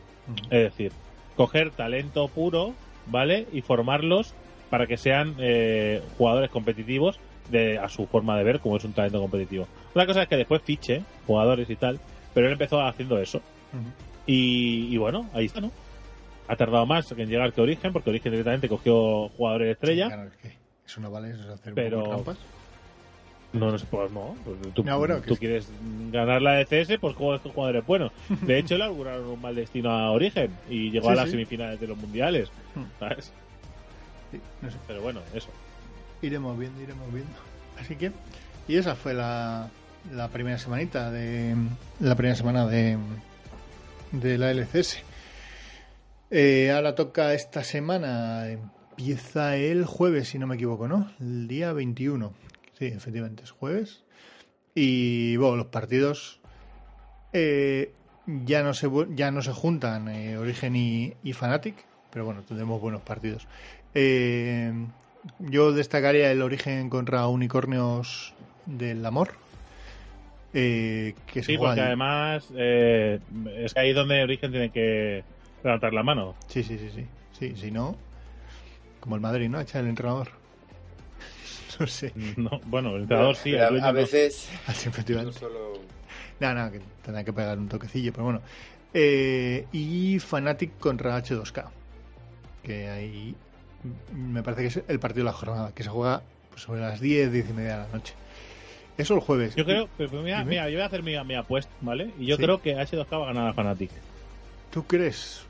Es decir, coger talento puro, ¿vale? Y formarlos para que sean eh, jugadores competitivos de, a su forma de ver como es un talento competitivo. Una cosa es que después fiche jugadores y tal, pero él empezó haciendo eso. Y, y bueno, ahí está, ¿no? ha tardado más en llegar que Origen, porque Origen directamente cogió jugadores de estrella. Claro, es que eso no vale, eso es hacer un Pero- trampas. No, no sé, pues no. Pues tú No, bueno, que tú es- quieres ganar la ECS, pues juegas con jugadores buenos. De hecho, le auguraron un mal destino a Origen y llegó Sí, a las sí. semifinales de los mundiales. Hmm. ¿Sabes? Sí, no sé. Pero bueno, eso. Iremos viendo, iremos viendo. Así que, y esa fue la, la primera semanita de la primera semana de, de la LCS. Eh, ahora toca esta semana, empieza el jueves, si no me equivoco, ¿no? El día 21. Sí, efectivamente, es jueves. Y bueno, los partidos eh, ya, no se, ya no se juntan eh, Origen y, y Fnatic, pero bueno, tendremos buenos partidos. Eh, yo destacaría el Origen contra Unicornios del Amor. eh, que se Sí, porque además es que ahí es donde Origen tiene que levantar la mano. Sí, sí, sí, sí. Sí, si no, como el Madrid, ¿no? Echa el entrenador. No sé. No, bueno, el entrenador sí. el a, dueño a no. veces Así, no solo No, no, que tendrá que pegar un toquecillo, pero bueno. Eh, y Fnatic contra H2K. Que ahí me parece que es el partido de la jornada, que se juega pues, sobre las 10, 10 y media de la noche. Eso el jueves. Yo creo, pero, pero mira, mira, yo voy a hacer mi, mi apuesta, ¿vale? Y yo Sí. creo que H2K va a ganar a Fnatic. ¿Tú crees?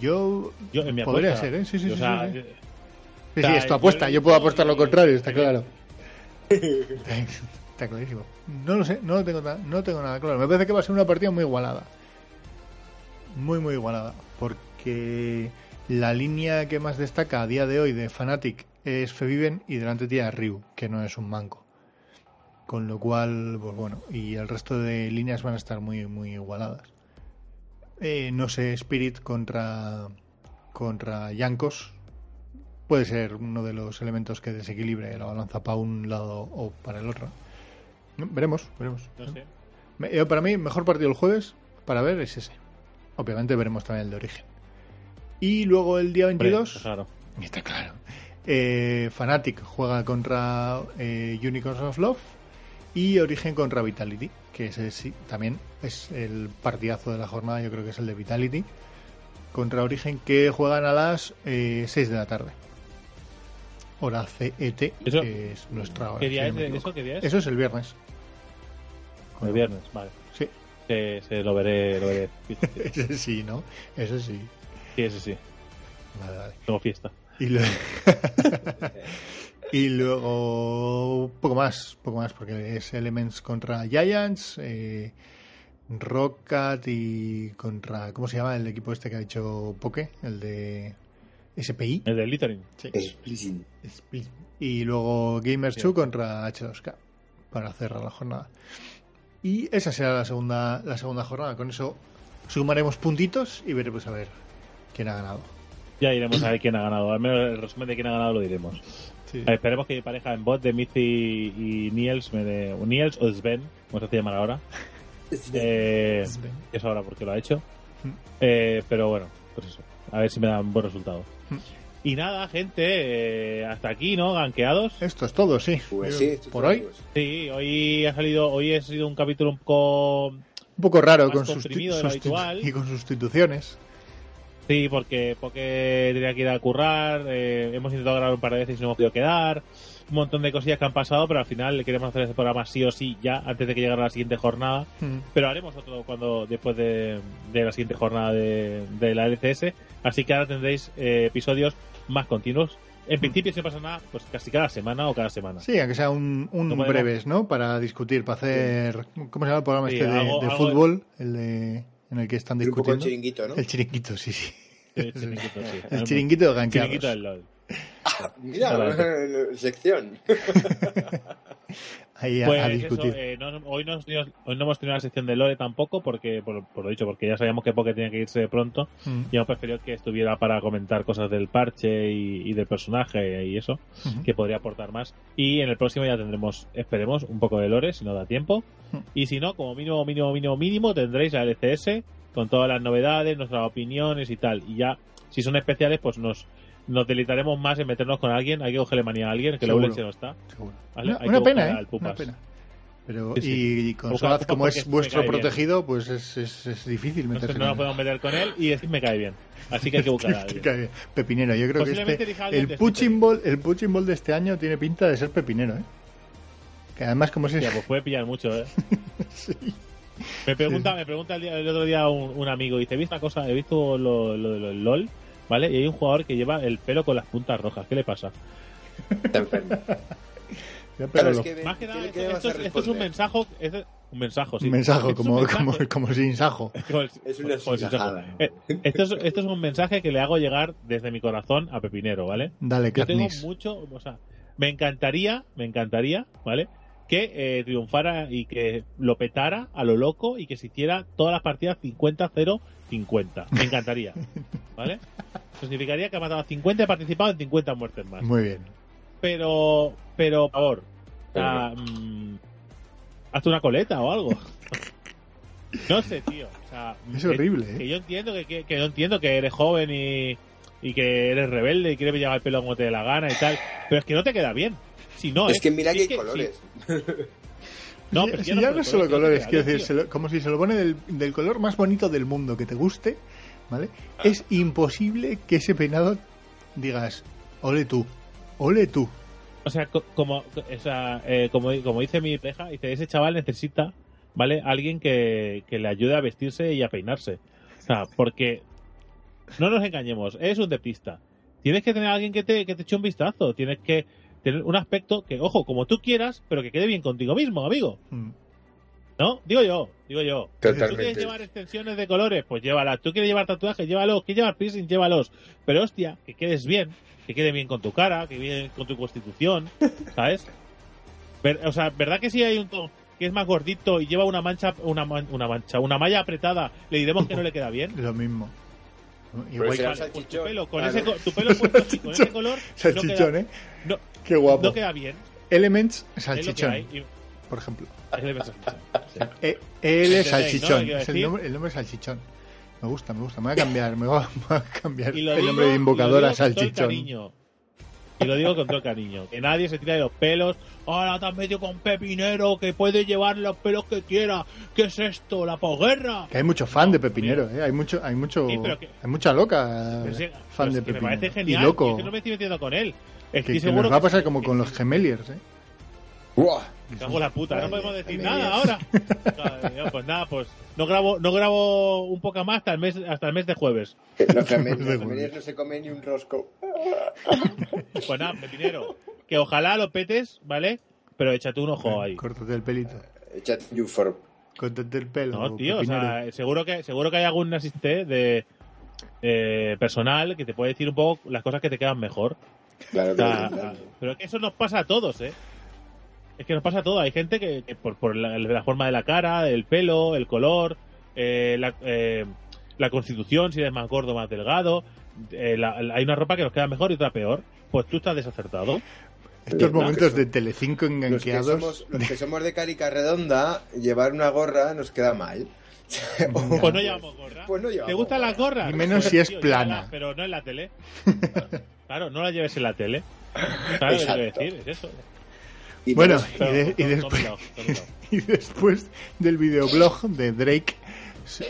Yo. Yo, en mi Podría apuesta. ser, ¿eh? Sí, sí, O sí, sea, sí, sí. Sí, sí, es tu apuesta. yo- puedo apostar lo contrario, está claro. Está clarísimo. No lo sé, no lo tengo, no tengo nada claro. Me parece que va a ser una partida muy igualada. Muy, muy igualada. Porque la línea que más destaca a día de hoy de Fnatic es Feviven y delante tiene a Ryu, que no es un manco. Con lo cual, pues bueno, y el resto de líneas van a estar muy, muy igualadas. Eh, no sé, Spirit contra, contra Yankos puede ser uno de los elementos que desequilibre la balanza para un lado o para el otro. Veremos, veremos. no sé. Para mí, mejor partido el jueves para ver es ese. Obviamente veremos también el de origen. Y luego el día Hombre, 22, claro. está claro, eh, Fnatic juega contra eh, Unicorns of Love y Origen contra Vitality, que ese sí, también es el partidazo de la jornada, yo creo que es el de Vitality, contra Origen, que juegan a las eh, 6 de la tarde. Hora CET, Eso- que es nuestra hora. ¿Qué día si es? ¿Eso qué día es? Eso es el viernes. El viernes, vale. Sí. Se, se lo veré, lo veré. Ese sí, ¿no? Eso sí. Sí, ese sí. Vale, vale. Tengo fiesta. Y, lo- y luego poco más, poco más, porque es Elements contra Giants, eh, Rocket y contra, ¿cómo se llama el equipo este que ha hecho Poke? El de SPI. El de Littering. Sí. Explicit. Y luego Gamers 2 contra H2K para cerrar la jornada. Y esa será la segunda, la segunda jornada. Con eso sumaremos puntitos y veremos a ver quién ha ganado. Ya iremos a ver quién ha ganado. Al menos el resumen de quién ha ganado lo diremos. Sí. Ver, esperemos que mi pareja en bot de Mithy y Niels me dé. o Niels o Sven, como se hace llamar ahora. Eh, Sven. es ahora porque lo ha hecho. Mm. Eh, pero bueno, pues eso. A ver si me dan buen resultado. Y nada, gente, eh, hasta aquí, ¿no? Ganqueados. Esto es todo, sí. Pues sí, esto por hoy. todo. Sí, hoy ha salido, hoy ha sido un capítulo un poco Un poco raro con, sustitu- habitual. y con sustituciones. Sí, porque, porque tenía que ir a currar, eh, hemos intentado grabar un par de veces y no hemos podido quedar, un montón de cosillas que han pasado, pero al final queremos hacer este programa sí o sí ya, antes de que llegara la siguiente jornada, Mm. pero haremos otro cuando después de, de la siguiente jornada de, de la LCS, así que ahora tendréis eh, episodios más continuos. En principio, si no pasa nada, pues casi cada semana o cada semana. Sí, aunque sea un, un No breves, ¿no? Para discutir, para hacer. ¿Cómo se llama el programa Sí, este de, algo- de fútbol? El de, en el que están poco el discutiendo. chiringuito, ¿no? El chiringuito, sí, sí. El chiringuito, sí. El chiringuito de ganqueados. Chiringuito del LOL. Mira, sección. Ahí a, Pues a eso, discutir. eh, no- hoy, no, hemos tenido- hoy no hemos tenido la sección de Lore tampoco, porque por, por lo dicho, porque ya sabíamos que Poké tenía que irse pronto Mm. y hemos preferido que estuviera para comentar cosas del parche y, y del personaje y eso, que podría aportar más. Y en el próximo ya tendremos, esperemos, un poco de Lore, si no da tiempo. Ujú. Y si no, como mínimo, mínimo, mínimo, mínimo, tendréis la LCS con todas las novedades, nuestras opiniones y tal. Y ya, si son especiales, pues nos, nos deleitaremos más en meternos con alguien. Hay que cogerle manía a alguien, que luego leche no está. ¿vale? Una, una pena, ¿eh? al. Una pena. Pero, Sí, sí. y con Solaz, como es vuestro cae bien. protegido, pues es, es, es difícil meterse no nos podemos meter con él y este me cae bien. Así que hay que buscar a alguien. Pepinero, yo creo que este, el de punching ball, el punching ball de este año tiene pinta de ser pepinero, ¿eh? Que además como se Hostia, pues puede pillar mucho, ¿eh? Me pregunta, me pregunta el, día- el otro día un, un amigo, dice, he visto una cosa, he visto lo, lo de lo del LOL, ¿vale? Y hay un jugador que lleva el pelo con las puntas rojas. ¿Qué le pasa? Está enfermo. Ya, pero Claro, es lo- que, Más que ¿qué nada, esto, es, esto es un mensaje, un mensaje, sí. un mensaje, Esto es como, un como, mensaje. como sin sajo. Como el- Es una como. Eh, Esto es, esto es un mensaje que le hago llegar desde mi corazón a Pepinero, ¿vale? Dale, Yo tengo mucho, o sea, me encantaría, me encantaría, ¿vale? Que eh, triunfara y que lo petara a lo loco y que se hiciera todas las partidas 50-0-50. Me encantaría, ¿vale? Eso significaría que ha matado a 50 y ha participado en 50 muertes más. Muy bien. Pero, pero, por favor, mm, hazte una coleta o algo. No sé, tío. O sea, Es horrible, que ¿eh? yo entiendo que, que, que yo entiendo que eres joven y, y que eres rebelde y quieres llevar el pelo como te dé la gana y tal, pero es que no te queda bien. No, Es ¿eh? que mira que hay colores. No, pero si ya no ya no es solo colores, quiero decir, bien, se lo- como si se lo pone del, del color más bonito del mundo que te guste, ¿vale? Es imposible que ese peinado digas, ole tú, ole tú. O sea, co- como, o sea, eh, como, como dice mi pareja, dice, ese chaval necesita, ¿vale? Alguien que, que le ayude a vestirse y a peinarse. O sea, porque no nos engañemos, es un depista. Tienes que tener a alguien que te, que te eche un vistazo. Tienes que tener un aspecto que, ojo, como tú quieras, pero que quede bien contigo mismo, amigo. Mm. ¿No? Digo yo, digo yo. ¿Tú quieres llevar extensiones de colores? Pues llévalas. ¿Tú quieres llevar tatuajes? Llévalos. ¿Quieres llevar piercing? Llévalos. Pero hostia, que quedes bien, que quede bien con tu cara, que bien con tu constitución, ¿sabes? Ver- o sea, ¿verdad que si hay un que es más gordito y lleva una mancha, una, man- una mancha, una malla apretada, le diremos que no le queda bien? Lo mismo. Igual tu pelo, con Claro. ese, co- tu pelo puesto así, con ese color, no salchichón, queda, ¿eh? no, Qué guapo. no queda bien. Elements, salchichón. Y- por ejemplo. salchichón. Es el, nombre, el nombre es salchichón. Me gusta, me gusta. Me voy a cambiar, me voy a, cambiar el digo- nombre de invocador a todo el salchichón. cariño. Y lo digo con todo el cariño. Que nadie se tira de los pelos. Ahora te has metido con Pepinero que puede llevar los pelos que quiera. ¿Qué es esto? ¿La posguerra? Que hay mucho fan de Pepinero, ¿eh? Hay mucho, hay mucho, Sí, pero que- hay mucha loca Pero sí, fan pero de es que me Pepinero. parece genial. Y loco. y es que no me estoy metiendo con él. que, Estoy que seguro nos va a que- pasar como que- con los gemeliers, ¿eh? ¡Buah! Cago la puta, no podemos decir nada ahora. Pues nada, pues no grabo, no grabo un poco más hasta el mes, hasta el mes de jueves. Los no se comen ni un rosco. Pues nada, Pepinero, que ojalá lo petes, ¿vale? Pero échate un ojo ahí. Córtate el pelito. Échate un uniforme. Córtate el pelo. No, tío, o sea, seguro que, seguro que hay algún asistente de eh, personal que te puede decir un poco las cosas que te quedan mejor. Claro O que sea, sí. pero es que eso nos pasa a todos, ¿eh? Es que nos pasa a todos. Hay gente que, que por, por la, la forma de la cara, el pelo, el color, eh, la, eh, la constitución, si eres más gordo o más delgado, eh, la- la- hay una ropa que nos queda mejor y otra peor. Pues tú estás desacertado. Estos No, momentos de Telecinco Los que, enganqueados. somos, los que somos de carica redonda, llevar una gorra nos queda mal. Pues no llevamos gorra. Pues no ¿Te gustan las gorras? Y menos Pues, si es tío, plana. llévala, pero no en la tele. Claro, no la lleves en la tele. ¿Sabes lo que decir? Es eso. Y Bueno, y, de- y después, y después del videoblog de Drake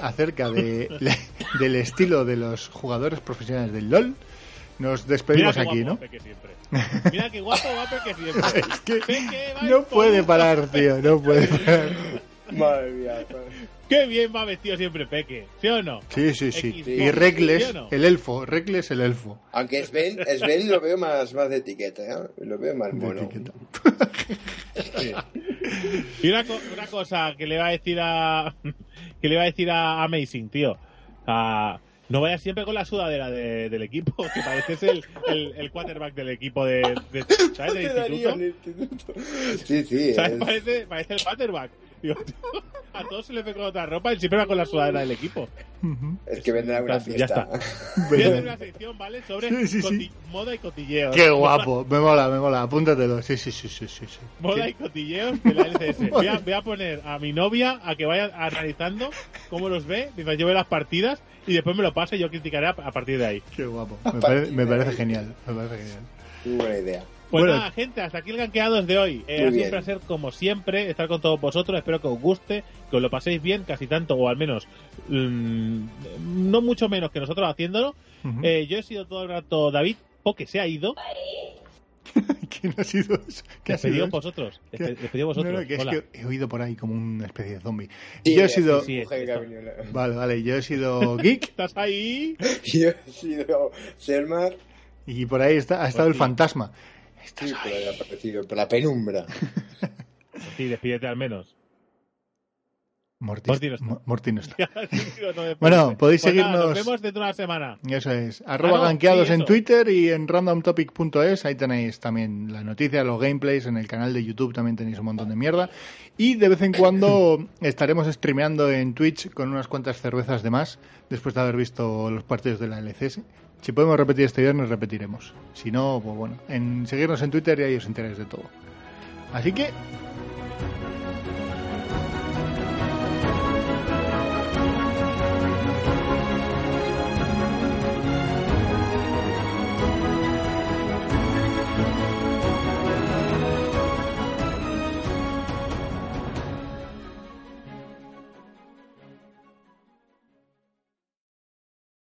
acerca de, del estilo de los jugadores profesionales del LOL, nos Mira despedimos qué aquí, guapo ¿no? Peque siempre. Mira qué guapo va Peque siempre. Es que Peque no puede parar, tío, no puede parar. Madre mía. Qué bien va vestido siempre Peque, ¿sí o no? Sí, sí, sí. Y ¿sí Reckless, o no? el elfo, Reckless el elfo. Aunque Sven, Sven lo veo más, más de etiqueta, ¿eh? Lo veo más de mono. etiqueta. Y una, co- una cosa que le va a decir a que le va a decir a Amazing, tío. A- no vayas siempre con la sudadera de- del equipo, que pareces el, el, el quarterback del equipo de, de- ¿sabes? del instituto. en el instituto. Sí, sí. ¿Sabes? es- Parece, parece el quarterback. Tío, a todos se les ve con otra ropa y siempre va con la sudadera del equipo. Es que vendrá una Ya fiesta. Voy a hacer una sección, ¿vale? Sobre Sí, sí, sí. coti- moda y cotilleos. Qué guapo, me mola, me mola, apúntatelo. Sí, sí, sí, sí, sí. sí. Moda y cotilleos de la LCS. Voy a, voy a poner a mi novia a que vaya analizando cómo los ve, mientras yo veo las partidas y después me lo pase y yo criticaré a, partir de ahí. Qué guapo. Me parece, me parece genial, me parece genial. Muy buena idea. Pues Bueno. nada, gente, hasta aquí el ganqueados de hoy. Eh, ha sido un placer, como siempre, estar con todos vosotros. Espero que os guste, que os lo paséis bien, casi tanto, o al menos mm, no mucho menos que nosotros haciéndolo. Eh, yo he sido todo el rato David, porque se ha ido. ¿Quién ha sido eso? ¿Qué ha sido Despedido vosotros. Despedido vosotros. No, no, que es que he oído por ahí como una especie de zombie. Sí, yo he sido... sí, Vale, vale, yo he sido Geek ¿Estás ahí? Yo he sido Selmar. y por ahí está, ha estado el Hostia. fantasma. Sí, pero ha aparecido por la penumbra. Sí, despídete al menos. Morty, Morty no está. Morty no Bueno, podéis Pues nada, seguirnos- nos vemos dentro de una semana. Eso es. Arroba no, ganqueados sí, en. Twitter y en randomtopic.es. Ahí tenéis también las noticias, los gameplays. En el canal de YouTube también tenéis un montón de mierda. Y de vez en cuando estaremos streameando en Twitch con unas cuantas cervezas de más después de haber visto los partidos de la LCS. Si podemos repetir este viernes, repetiremos. Si no, pues bueno, en seguirnos en Twitter y ahí os enteráis de todo. Así que,